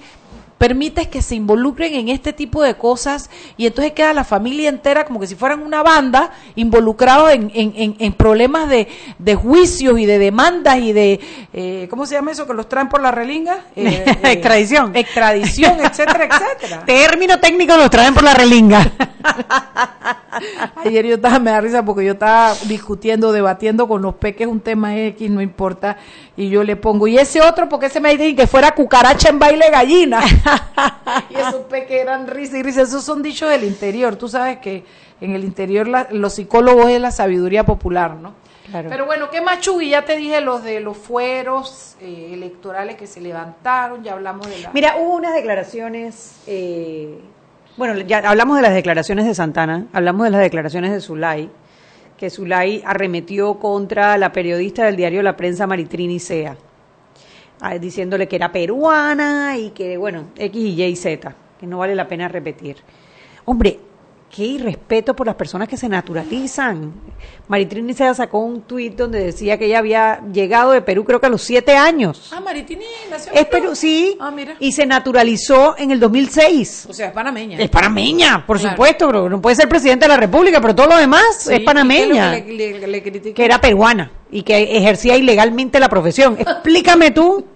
permites que se involucren en este tipo de cosas y entonces queda la familia entera como que si fueran una banda involucrados en, en, en, en problemas de, de juicios y de demandas y de, eh, ¿cómo se llama eso? Que los traen por la relinga. Eh, eh, Extradición. Extradición, etcétera, etcétera. Término técnico los traen por la relinga. Ayer yo estaba, me da risa porque yo estaba discutiendo, debatiendo con los peques un tema X, no importa, y yo le pongo, y ese otro, porque se me dicen que fuera cucaracha en baile gallina? y esos peques eran risa y risa, esos son dichos del interior, tú sabes que en el interior la- los psicólogos es la sabiduría popular, ¿no? Claro. Pero bueno, ¿qué más, Chugui? Ya te dije los de los fueros eh, electorales que se levantaron, ya hablamos de la... Mira, hubo unas declaraciones, eh, bueno, ya hablamos de las declaraciones de Santana, hablamos de las declaraciones de Zulay, que Zulay arremetió contra la periodista del diario La Prensa Maritrini Sea, diciéndole que era peruana y que, bueno, X y Z, que no vale la pena repetir. Hombre, qué irrespeto por las personas que se naturalizan. Maritrini Sea sacó un tuit donde decía que ella había llegado de Perú creo que a los siete años. Ah, Maritini nació en Es Perú. Sí. Ah, mira. Y se naturalizó en el 2006. O sea, es panameña. Es panameña, por Claro. supuesto, pero no puede ser presidente de la República, pero todo lo demás Sí, es panameña. ¿y qué es lo que le- le-? Que era peruana y que ejercía ilegalmente la profesión. Explícame tú.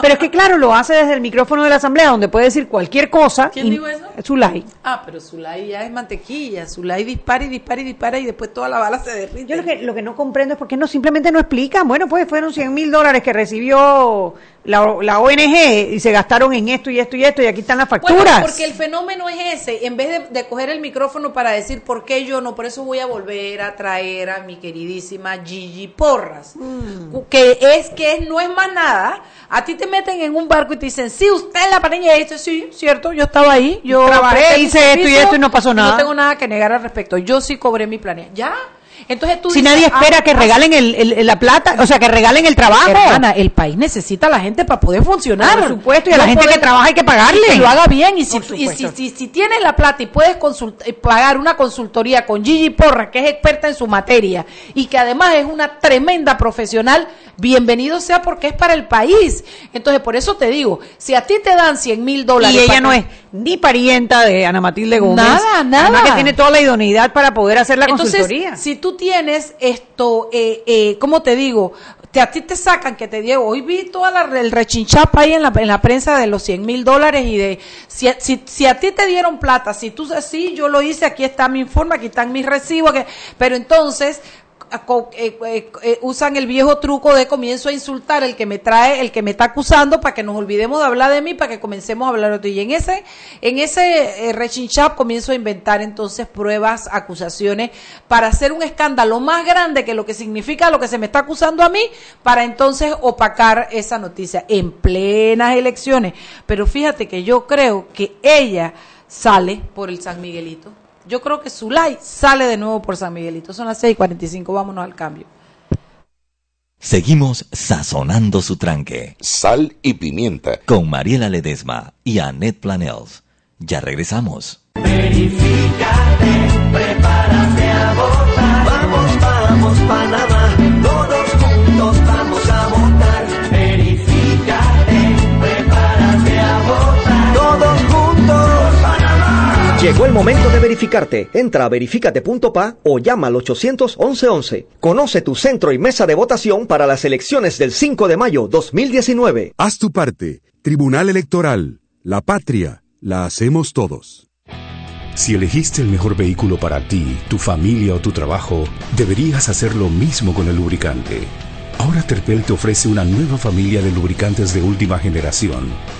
Pero es que claro, lo hace desde el micrófono de la asamblea, donde puede decir cualquier cosa. ¿Quién y- dijo eso? Zulay. Ah, pero Zulay ya es mantequilla. Zulay dispara y dispara y dispara y después toda la bala se derrite. Yo lo que, lo que no comprendo es por qué no simplemente no explican. Bueno, pues fueron 100 mil dólares que recibió la, la ONG y se gastaron en esto y esto y esto y aquí están las Bueno, facturas. porque el fenómeno es ese. En vez de, de coger el micrófono para decir por qué yo no, por eso voy a volver a traer a mi queridísima Gigi Porras. Mm. Que es que es- no es más nada. A ti te meten en un barco y te dicen, sí, usted es la pareña de esto. Sí, cierto, yo estaba ahí. Yo Trabajé, hice esto y esto y no pasó nada. No tengo nada que negar al respecto. Yo sí cobré mi planea. ¿Ya? Entonces tú si dices, nadie espera ah, que ah, regalen el, el- la plata, o sea, que regalen el trabajo. Hermana, el país necesita a la gente para poder funcionar. Por supuesto, y a la gente que trabaja hay que pagarle. que lo haga bien. Y si, y si, si, si tienes la plata y puedes eh, pagar una consultoría con Gigi Porra, que es experta en su materia y que además es una tremenda profesional, bienvenido sea porque es para el país. Entonces, por eso te digo, si a ti te dan 100 mil dólares. Y ella no es ni parienta de Ana Matilde Gómez. Nada, nada. Además que tiene toda la idoneidad para poder hacer la Entonces, consultoría. si tú tienes esto, eh, eh, ¿cómo te digo? Te, a ti te sacan que te digo, hoy vi toda la, el rechinchapa ahí en la, en la prensa de los 100 mil dólares y de, si, a- si, si a ti te dieron plata, si tú, sí, yo lo hice, aquí está mi informe, aquí están mis recibos, que, pero entonces, eh, eh, eh, usan el viejo truco de comienzo a insultar el que me trae, el que me está acusando para que nos olvidemos de hablar de mí, para que comencemos a hablar de otro. Y en ese, en ese rechinchap comienzo a inventar entonces pruebas, acusaciones, para hacer un escándalo más grande que lo que significa lo que se me está acusando a mí, para entonces opacar esa noticia en plenas elecciones. Pero fíjate que yo creo que ella sale por el San Miguelito. Yo creo que Zulay sale de nuevo por San Miguelito. Son las 6:45, vámonos al cambio. Seguimos sazonando su tranque. Sal y pimienta. Con Mariela Ledesma y Annette Planels. Ya regresamos. Vamos, vamos, Panamá, Llegó el momento de verificarte. Entra a verificate.pa o llama al 811-11. Conoce tu centro y mesa de votación para las elecciones del 5 de mayo 2019. Haz tu parte. Tribunal Electoral. La patria. La hacemos todos. Si elegiste el mejor vehículo para ti, tu familia o tu trabajo, deberías hacer lo mismo con el lubricante. Ahora Terpel te ofrece una nueva familia de lubricantes de última generación,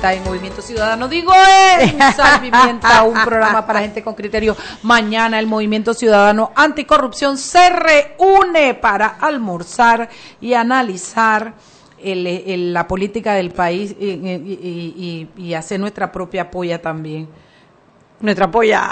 Vuelta en Movimiento Ciudadano. Digo, Sal Pimienta, un programa para gente con criterio. Mañana el Movimiento Ciudadano Anticorrupción se reúne para almorzar y analizar el- el- la política del país y, y- y- y hacer nuestra propia polla también. Nuestra polla.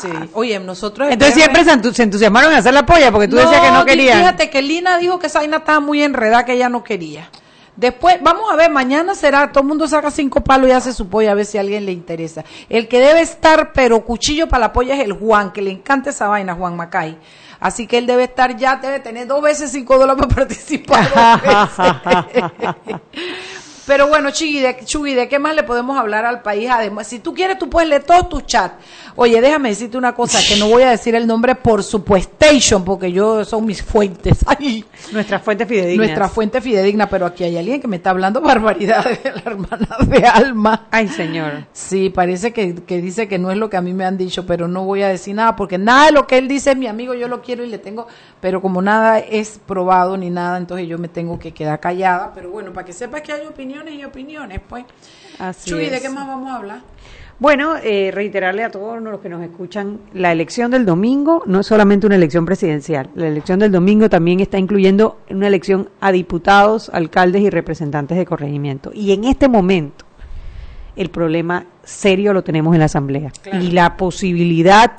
Sí. Oye, nosotros... Entonces siempre se, entu- se entusiasmaron en hacer la polla porque tú decías que no querían. Fíjate que Lina dijo que esa vaina estaba muy enredada, que ella no quería. Después, vamos a ver, mañana será, todo el mundo saca cinco palos y hace su polla a ver si a alguien le interesa. El que debe estar, pero cuchillo para la polla es el Juan, que le encanta esa vaina, Juan Macay. Así que él debe estar ya, debe tener dos veces cinco dólares para participar. dos veces. Pero bueno, Chugui, ¿de, Chugui, ¿de qué más le podemos hablar al país? Además, si tú quieres, tú puedes leer todos tus chats. Oye, déjame decirte una cosa, que no voy a decir el nombre por supuestation, porque yo son mis fuentes. Ay, Nuestra fuente fidedigna. nuestra fuente fidedigna, pero aquí hay alguien que me está hablando barbaridades de la hermana de Alma. Ay, señor. Sí, parece que, que dice que no es lo que a mí me han dicho, pero no voy a decir nada, porque nada de lo que él dice es mi amigo, yo lo quiero y le tengo, pero como nada es probado ni nada, entonces yo me tengo que quedar callada. Pero bueno, para que sepas que hay y opiniones, pues. Así Chuy, ¿de qué más vamos a hablar? Bueno, eh, reiterarle a todos los que nos escuchan, la elección del domingo no es solamente una elección presidencial, la elección del domingo también está incluyendo una elección a diputados, alcaldes y representantes de corregimiento. Y en este momento el problema serio lo tenemos en la Asamblea. Y la posibilidad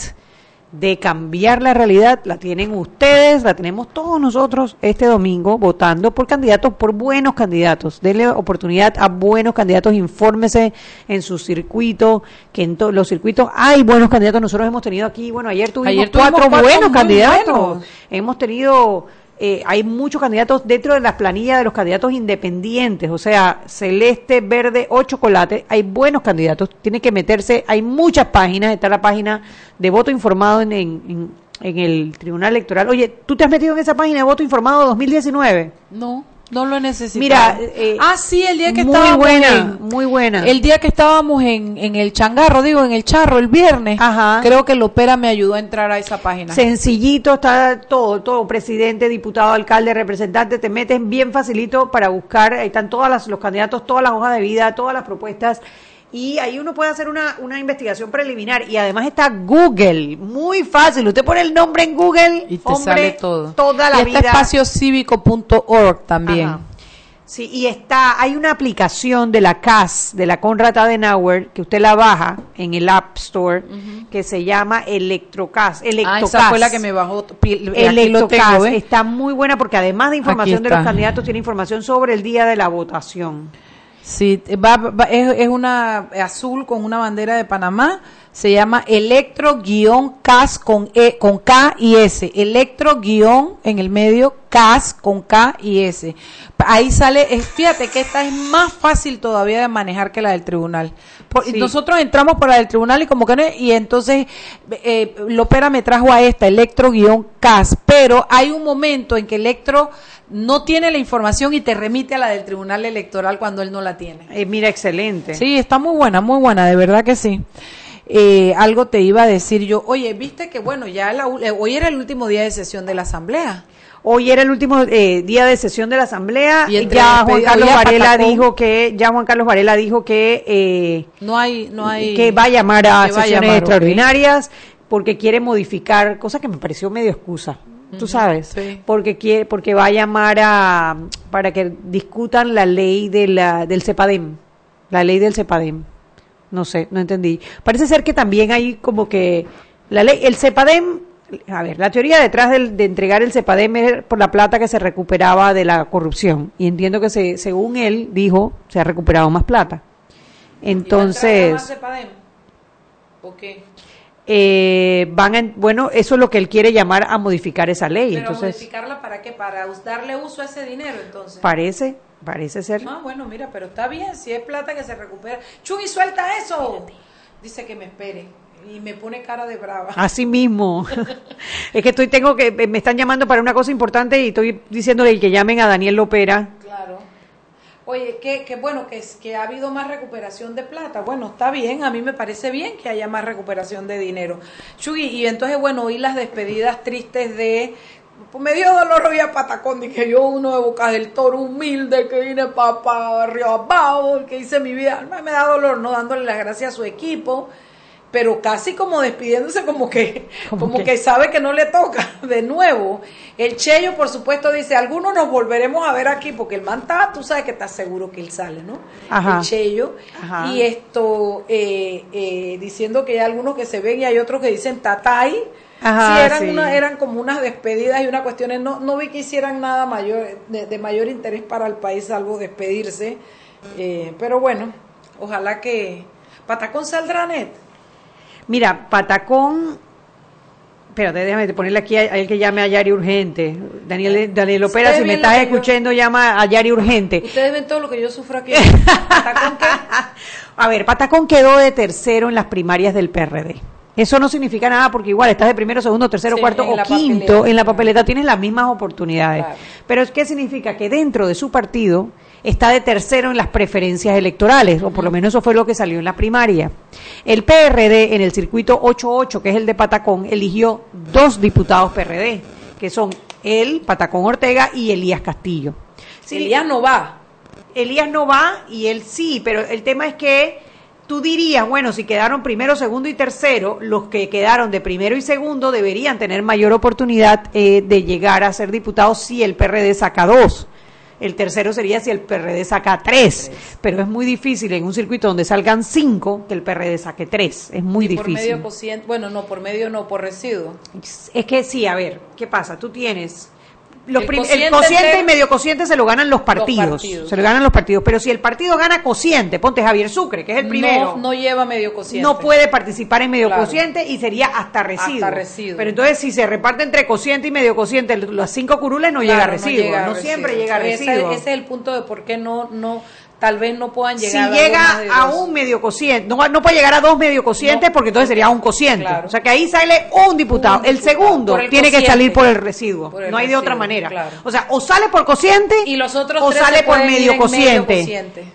de cambiar la realidad la tienen ustedes, la tenemos todos nosotros este domingo votando por candidatos, por buenos candidatos. Denle oportunidad a buenos candidatos, infórmese en su circuito, que en todos los circuitos hay buenos candidatos. Nosotros hemos tenido aquí, bueno, ayer tuvimos, Ayer tuvimos cuatro, cuatro buenos candidatos. buenos. Hemos tenido eh, hay muchos candidatos dentro de las planillas de los candidatos independientes, o sea, celeste, verde o chocolate. Hay buenos candidatos, tiene que meterse. Hay muchas páginas, está la página de voto informado en, en, en- el Tribunal Electoral. Oye, ¿tú te has metido en esa página de voto informado 2019? No, no lo necesito. Mira, eh, ah, sí, el día que muy estábamos buena, en- muy buena. El día que estábamos en, en el changarro, digo, en el charro, el viernes, creo que Lopera me ayudó a entrar a esa página. Sencillito, está todo, todo, presidente, diputado, alcalde, representante, te metes bien facilito para buscar, ahí están todos los candidatos, todas las hojas de vida, todas las propuestas, y ahí uno puede hacer una, una investigación preliminar, y además está Google, muy fácil, usted pone el nombre en Google, y te hombre, sale todo. toda la y está espaciocívico.org también. Ajá. Sí, y está, hay una aplicación de la CAS, de la Conrad Adenauer, que usted la baja en el App Store, que se llama Electrocas. Ah, Electrocas. esa fue la que me bajó. lo Electrocas está muy buena porque además de información de los candidatos, tiene información sobre el día de la votación. Sí, va, va- es, es una azul con una bandera de Panamá. Se llama Electro-CAS con, e, con K y S. Electro- en el medio CAS con K y S. Ahí sale, eh, fíjate que esta es más fácil todavía de manejar que la del tribunal. Por- Sí. Nosotros entramos por la del tribunal y como que no, y entonces eh, Lopera me trajo a esta, Electro-CAS, pero hay un momento en que Electro no tiene la información y te remite a la del tribunal electoral cuando él no la tiene. Eh, mira, excelente. Sí, está muy buena, muy buena, de verdad que sí. Eh, algo te iba a decir yo, oye, viste que bueno, ya la eh, hoy era el último día de sesión de la asamblea. Hoy era el último eh, día de sesión de la asamblea. Y ya Juan Carlos Varela patacón. dijo que ya Juan Carlos Varela dijo que eh, No hay, no hay. que va a llamar a sesiones llamar, extraordinarias porque quiere modificar, cosa que me pareció medio excusa. Tú sabes, sí. porque quiere, porque va a llamar a para que discutan la ley de la, del CEPADEM, la ley del CEPADEM. No sé, no entendí. Parece ser que también hay como que la ley, el CEPADEM, a ver, la teoría detrás del- de entregar el CEPADEM es por la plata que se recuperaba de la corrupción. Y entiendo que se, según él dijo, se ha recuperado más plata. Entonces, ¿O qué? Eh, van a, bueno, eso es lo que él quiere llamar a modificar esa ley. Pero Entonces, modificarla para qué? Para darle uso a ese dinero, entonces. parece, parece ser. Ah, bueno, mira, pero está bien, si es plata que se recupera. Chuy, suelta eso. Dice que me espere y me pone cara de brava. Así mismo. es que estoy, tengo que, me están llamando para una cosa importante y estoy diciéndole que llamen a Daniel Lopera. Claro. Oye, que, que bueno, que, es- que ha habido más recuperación de plata. Bueno, está bien, a mí me parece bien que haya más recuperación de dinero. Chuy, y entonces, bueno, oí las despedidas tristes de... Pues me dio dolor hoy a Patacón, que yo uno de Boca del Toro humilde, que vine para pa, arriba abajo, que hice mi vida. Me da dolor, no dándole las gracias a su equipo, pero casi como despidiéndose como que, como que sabe que no le toca de nuevo. El Cheyo, por supuesto, dice, algunos nos volveremos a ver aquí, porque el man está, tú sabes que estás seguro que él sale, ¿no? Ajá. El Cheyo. Ajá. Y esto, eh, eh, diciendo que hay algunos que se ven y hay otros que dicen tatay. Ajá, sí, eran, sí. una- eran como unas despedidas y unas cuestiones. No, no vi que hicieran nada mayor de, de mayor interés para el país, salvo despedirse. Eh, pero bueno, ojalá que Patacón saldrá net. Mira, Patacón. Espérate, déjame ponerle aquí a, él que llame a Yari Urgente. Daniel, Daniel Opera, si me estás yo- escuchando, llama a Yari Urgente. Ustedes ven todo lo que yo sufro aquí. ¿Patacón qué? A ver, Patacón quedó de tercero en las primarias del PRD. Eso no significa nada porque igual estás de primero, segundo, tercero, Sí, cuarto o quinto papeleta. en la papeleta, tienes las mismas oportunidades. Claro. Pero es que significa que dentro de su partido está de tercero en las preferencias electorales, o por lo menos eso fue lo que salió en la primaria. El PRD en el circuito 88, que es el de Patacón, eligió dos diputados PRD, que son él, Patacón Ortega y Elías Castillo. Sí, Elías no va. Elías no va y él sí, pero el tema es que tú dirías, bueno, si quedaron primero, segundo y tercero, los que quedaron de primero y segundo deberían tener mayor oportunidad eh, de llegar a ser diputados si el PRD saca dos. El tercero sería si el PRD saca tres, pero es muy difícil en un circuito donde salgan cinco que el PRD saque tres. Es muy Por difícil. medio cociente, bueno, no, por medio no, por residuo. Es que sí, a ver, ¿qué pasa? Tú tienes los El prim- el cociente cociente, y medio cociente se lo ganan los partidos, partidos. Se lo ganan los partidos. Pero si el partido gana cociente, ponte Javier Sucre, que es el primero. No, no lleva medio cociente. no puede participar en medio Claro. cociente y sería hasta residuo. Hasta residuo. Pero entonces si se reparte entre cociente y medio cociente las cinco curules no llega a residuo, no, llega siempre llega a Ese- residuo. Ese, es el punto de por qué no, no, tal vez no puedan si llegar a algo llega de a un medio cociente, no, no puede llegar a dos medio cocientes No, porque entonces sería un cociente. claro. O sea que ahí sale un diputado. Un el diputado, segundo el tiene que cociente. salir por el residuo. Por el no hay de otra manera. claro. O sea, o sale por cociente Y los otros o tres sale por medio en medio cociente. cociente.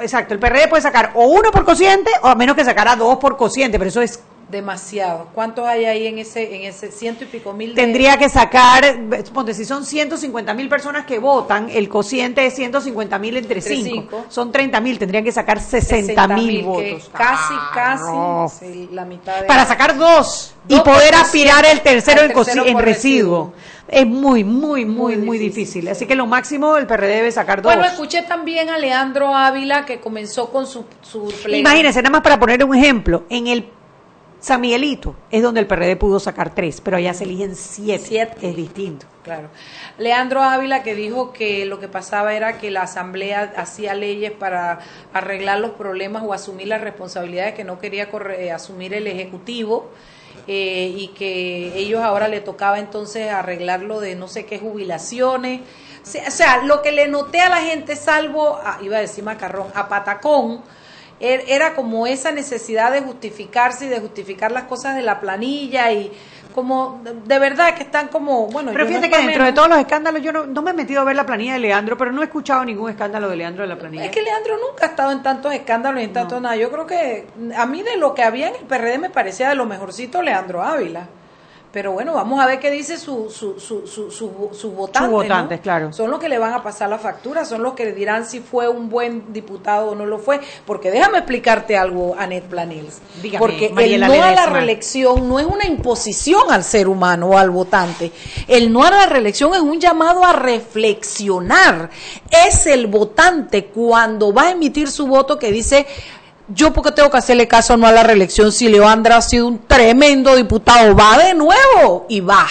Exacto, el PRD puede sacar o uno por cociente o a menos que sacara dos por cociente, pero eso es Demasiado. ¿Cuántos hay ahí en ese, en ese ciento y pico mil? de- tendría que sacar, ponte, si son 150 mil personas que votan, el cociente es 150 mil entre Entre 5. cinco. Son 30 mil, tendrían que sacar 60 mil votos. Casi, casi no. sí, la mitad de Para sacar dos y Dos poder aspirar el tercero, coci- tercero en residuo. Es muy, muy, muy, Muy muy difícil, difícil. Así que lo máximo el PRD debe sacar dos. Bueno, escuché también a Leandro Ávila que comenzó con su, su. Imagínense, nada más para poner un ejemplo, en el San Miguelito es donde el PRD pudo sacar tres, pero allá se eligen siete. Siete. Es distinto. Claro. Leandro Ávila que dijo que lo que pasaba era que la Asamblea hacía leyes para arreglar los problemas o asumir las responsabilidades que no quería corre- eh, asumir el Ejecutivo eh, y que ellos ahora le tocaba entonces arreglarlo de no sé qué jubilaciones. O sea, lo que le noté a la gente, salvo, a- iba a decir macarrón, a Patacón, era como esa necesidad de justificarse y de justificar las cosas de la planilla y como de- verdad que están como, bueno, Pero fíjate no que dentro de todos los escándalos, yo no, no me he metido a ver la planilla de Leandro, pero no he escuchado ningún escándalo de Leandro de la planilla. Es que Leandro nunca ha estado en tantos escándalos y en tanto nada. Yo creo que a mí de lo que había en el PRD me parecía de lo mejorcito Leandro Ávila. Pero bueno, vamos a ver qué dice su, su, su, su, su, su votante. Sus votantes, ¿no? claro. Son los que le van a pasar la factura, son los que le dirán si fue un buen diputado o no lo fue. Porque déjame explicarte algo, Anet Planels. Dígame, Porque el no a la reelección no es una imposición al ser humano o al votante. El no a la reelección es un llamado a reflexionar. Es el votante cuando va a emitir su voto que dice yo porque tengo que hacerle caso no a la reelección si Leandra ha sido un tremendo diputado, va de nuevo y va.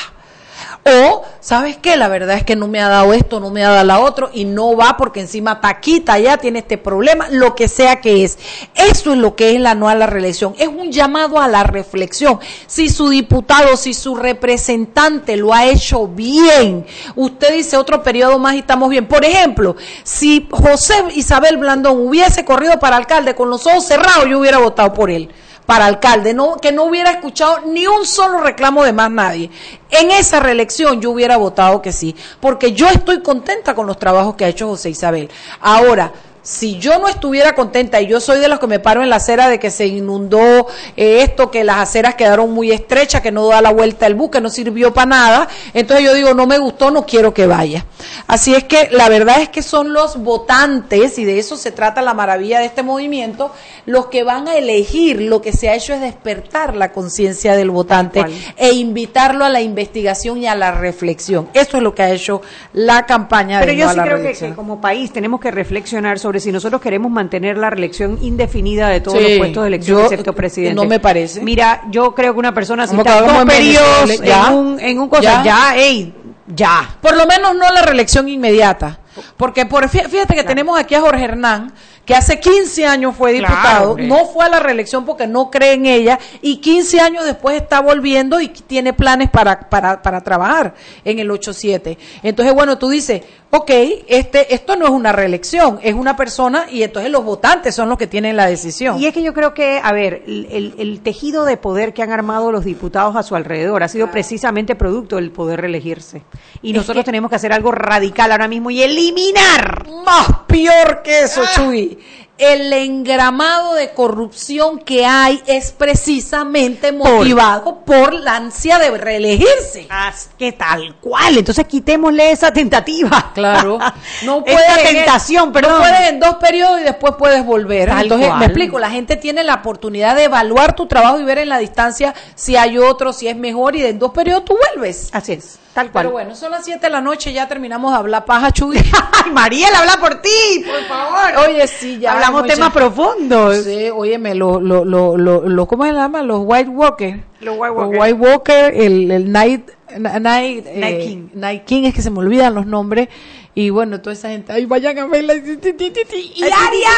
O, ¿sabes qué? La verdad es que no me ha dado esto, no me ha dado la otro y no va porque encima Taquita ya tiene este problema, lo que sea que es. Eso es lo que es la no a la reelección. Es un llamado a la reflexión. Si su diputado, si su representante lo ha hecho bien, usted dice otro periodo más y estamos bien. Por ejemplo, si José Isabel Blandón hubiese corrido para alcalde con los ojos cerrados, yo hubiera votado por él para alcalde, no, que no hubiera escuchado ni un solo reclamo de más nadie. En esa reelección yo hubiera votado que sí, porque yo estoy contenta con los trabajos que ha hecho José Isabel. Ahora, si yo no estuviera contenta y yo soy de los que me paro en la acera de que se inundó eh, esto, que las aceras quedaron muy estrechas, que no da la vuelta el bus, que no sirvió para nada, entonces yo digo, no me gustó, no quiero que vaya. Así es que la verdad es que son los votantes, y de eso se trata la maravilla de este movimiento, los que van a elegir, lo que se ha hecho es despertar la conciencia del votante e invitarlo a la investigación y a la reflexión. Eso es lo que ha hecho la campaña Pero de yo no a sí la creo que como país tenemos que reflexionar sobre si nosotros queremos mantener la reelección indefinida de todos Sí, los puestos de elección yo- excepto presidente. no me parece. Mira, yo creo que una persona si está dos periodos en un, en un cosa, Ya. ya, ey, ya. Por lo menos no la reelección inmediata. Porque por, fí- fíjate que tenemos aquí a Jorge Hernán, que hace 15 años fue diputado, no fue a la reelección porque no cree en ella, y 15 años después está volviendo y tiene planes para, para, para trabajar en el 8-7. Entonces, bueno, tú dices, ok, este, esto no es una reelección, es una persona y entonces los votantes son los que tienen la decisión. Y es que yo creo que, a ver, el, el- el tejido de poder que han armado los diputados a su alrededor ha sido precisamente producto del poder reelegirse. Y Es nosotros que- tenemos que hacer algo radical ahora mismo y eliminar. más peor que eso, Chuy. El engramado de corrupción que hay es precisamente motivado por la ansia de reelegirse. Ah, que tal cual. Entonces quitémosle esa tentativa. Claro. No Esa puedes en- tentación, perdón. No puedes en dos periodos y después puedes volver. Tal Entonces, cual. me explico, la gente tiene la oportunidad de evaluar tu trabajo y ver en la distancia si hay otro, si es mejor y en dos periodos tú vuelves. Así es, tal cual. Pero bueno, son las 7 de la noche, ya terminamos de hablar paja, Chuy. Ay, Mariela, habla por ti, por favor. Oye, sí, ya. Hablamos mucha- temas profundos. Sí, óyeme, los, los, los, los, los- ¿cómo se llama? Los White Walker. Los White Los Walker. White Walker, el, el Night, Night, eh, Night King. Night King, es que se me olvidan los nombres. Y bueno, toda esa gente, ay, vayan a verla. Y y Aria,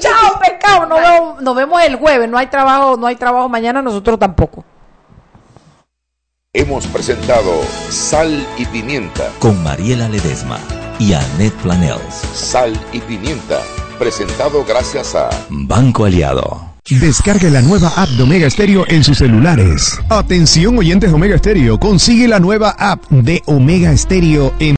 chao, pescado. Nos vemos, nos vemos el jueves. No hay trabajo, no hay trabajo mañana, nosotros tampoco. Hemos presentado Sal y Pimienta. Con Mariela Ledesma y Annette Planels. Sal y Pimienta. Presentado gracias a Banco Aliado. Descargue la nueva app de Omega Stereo en sus celulares. Atención oyentes de Omega Stereo, consigue la nueva app de Omega Stereo en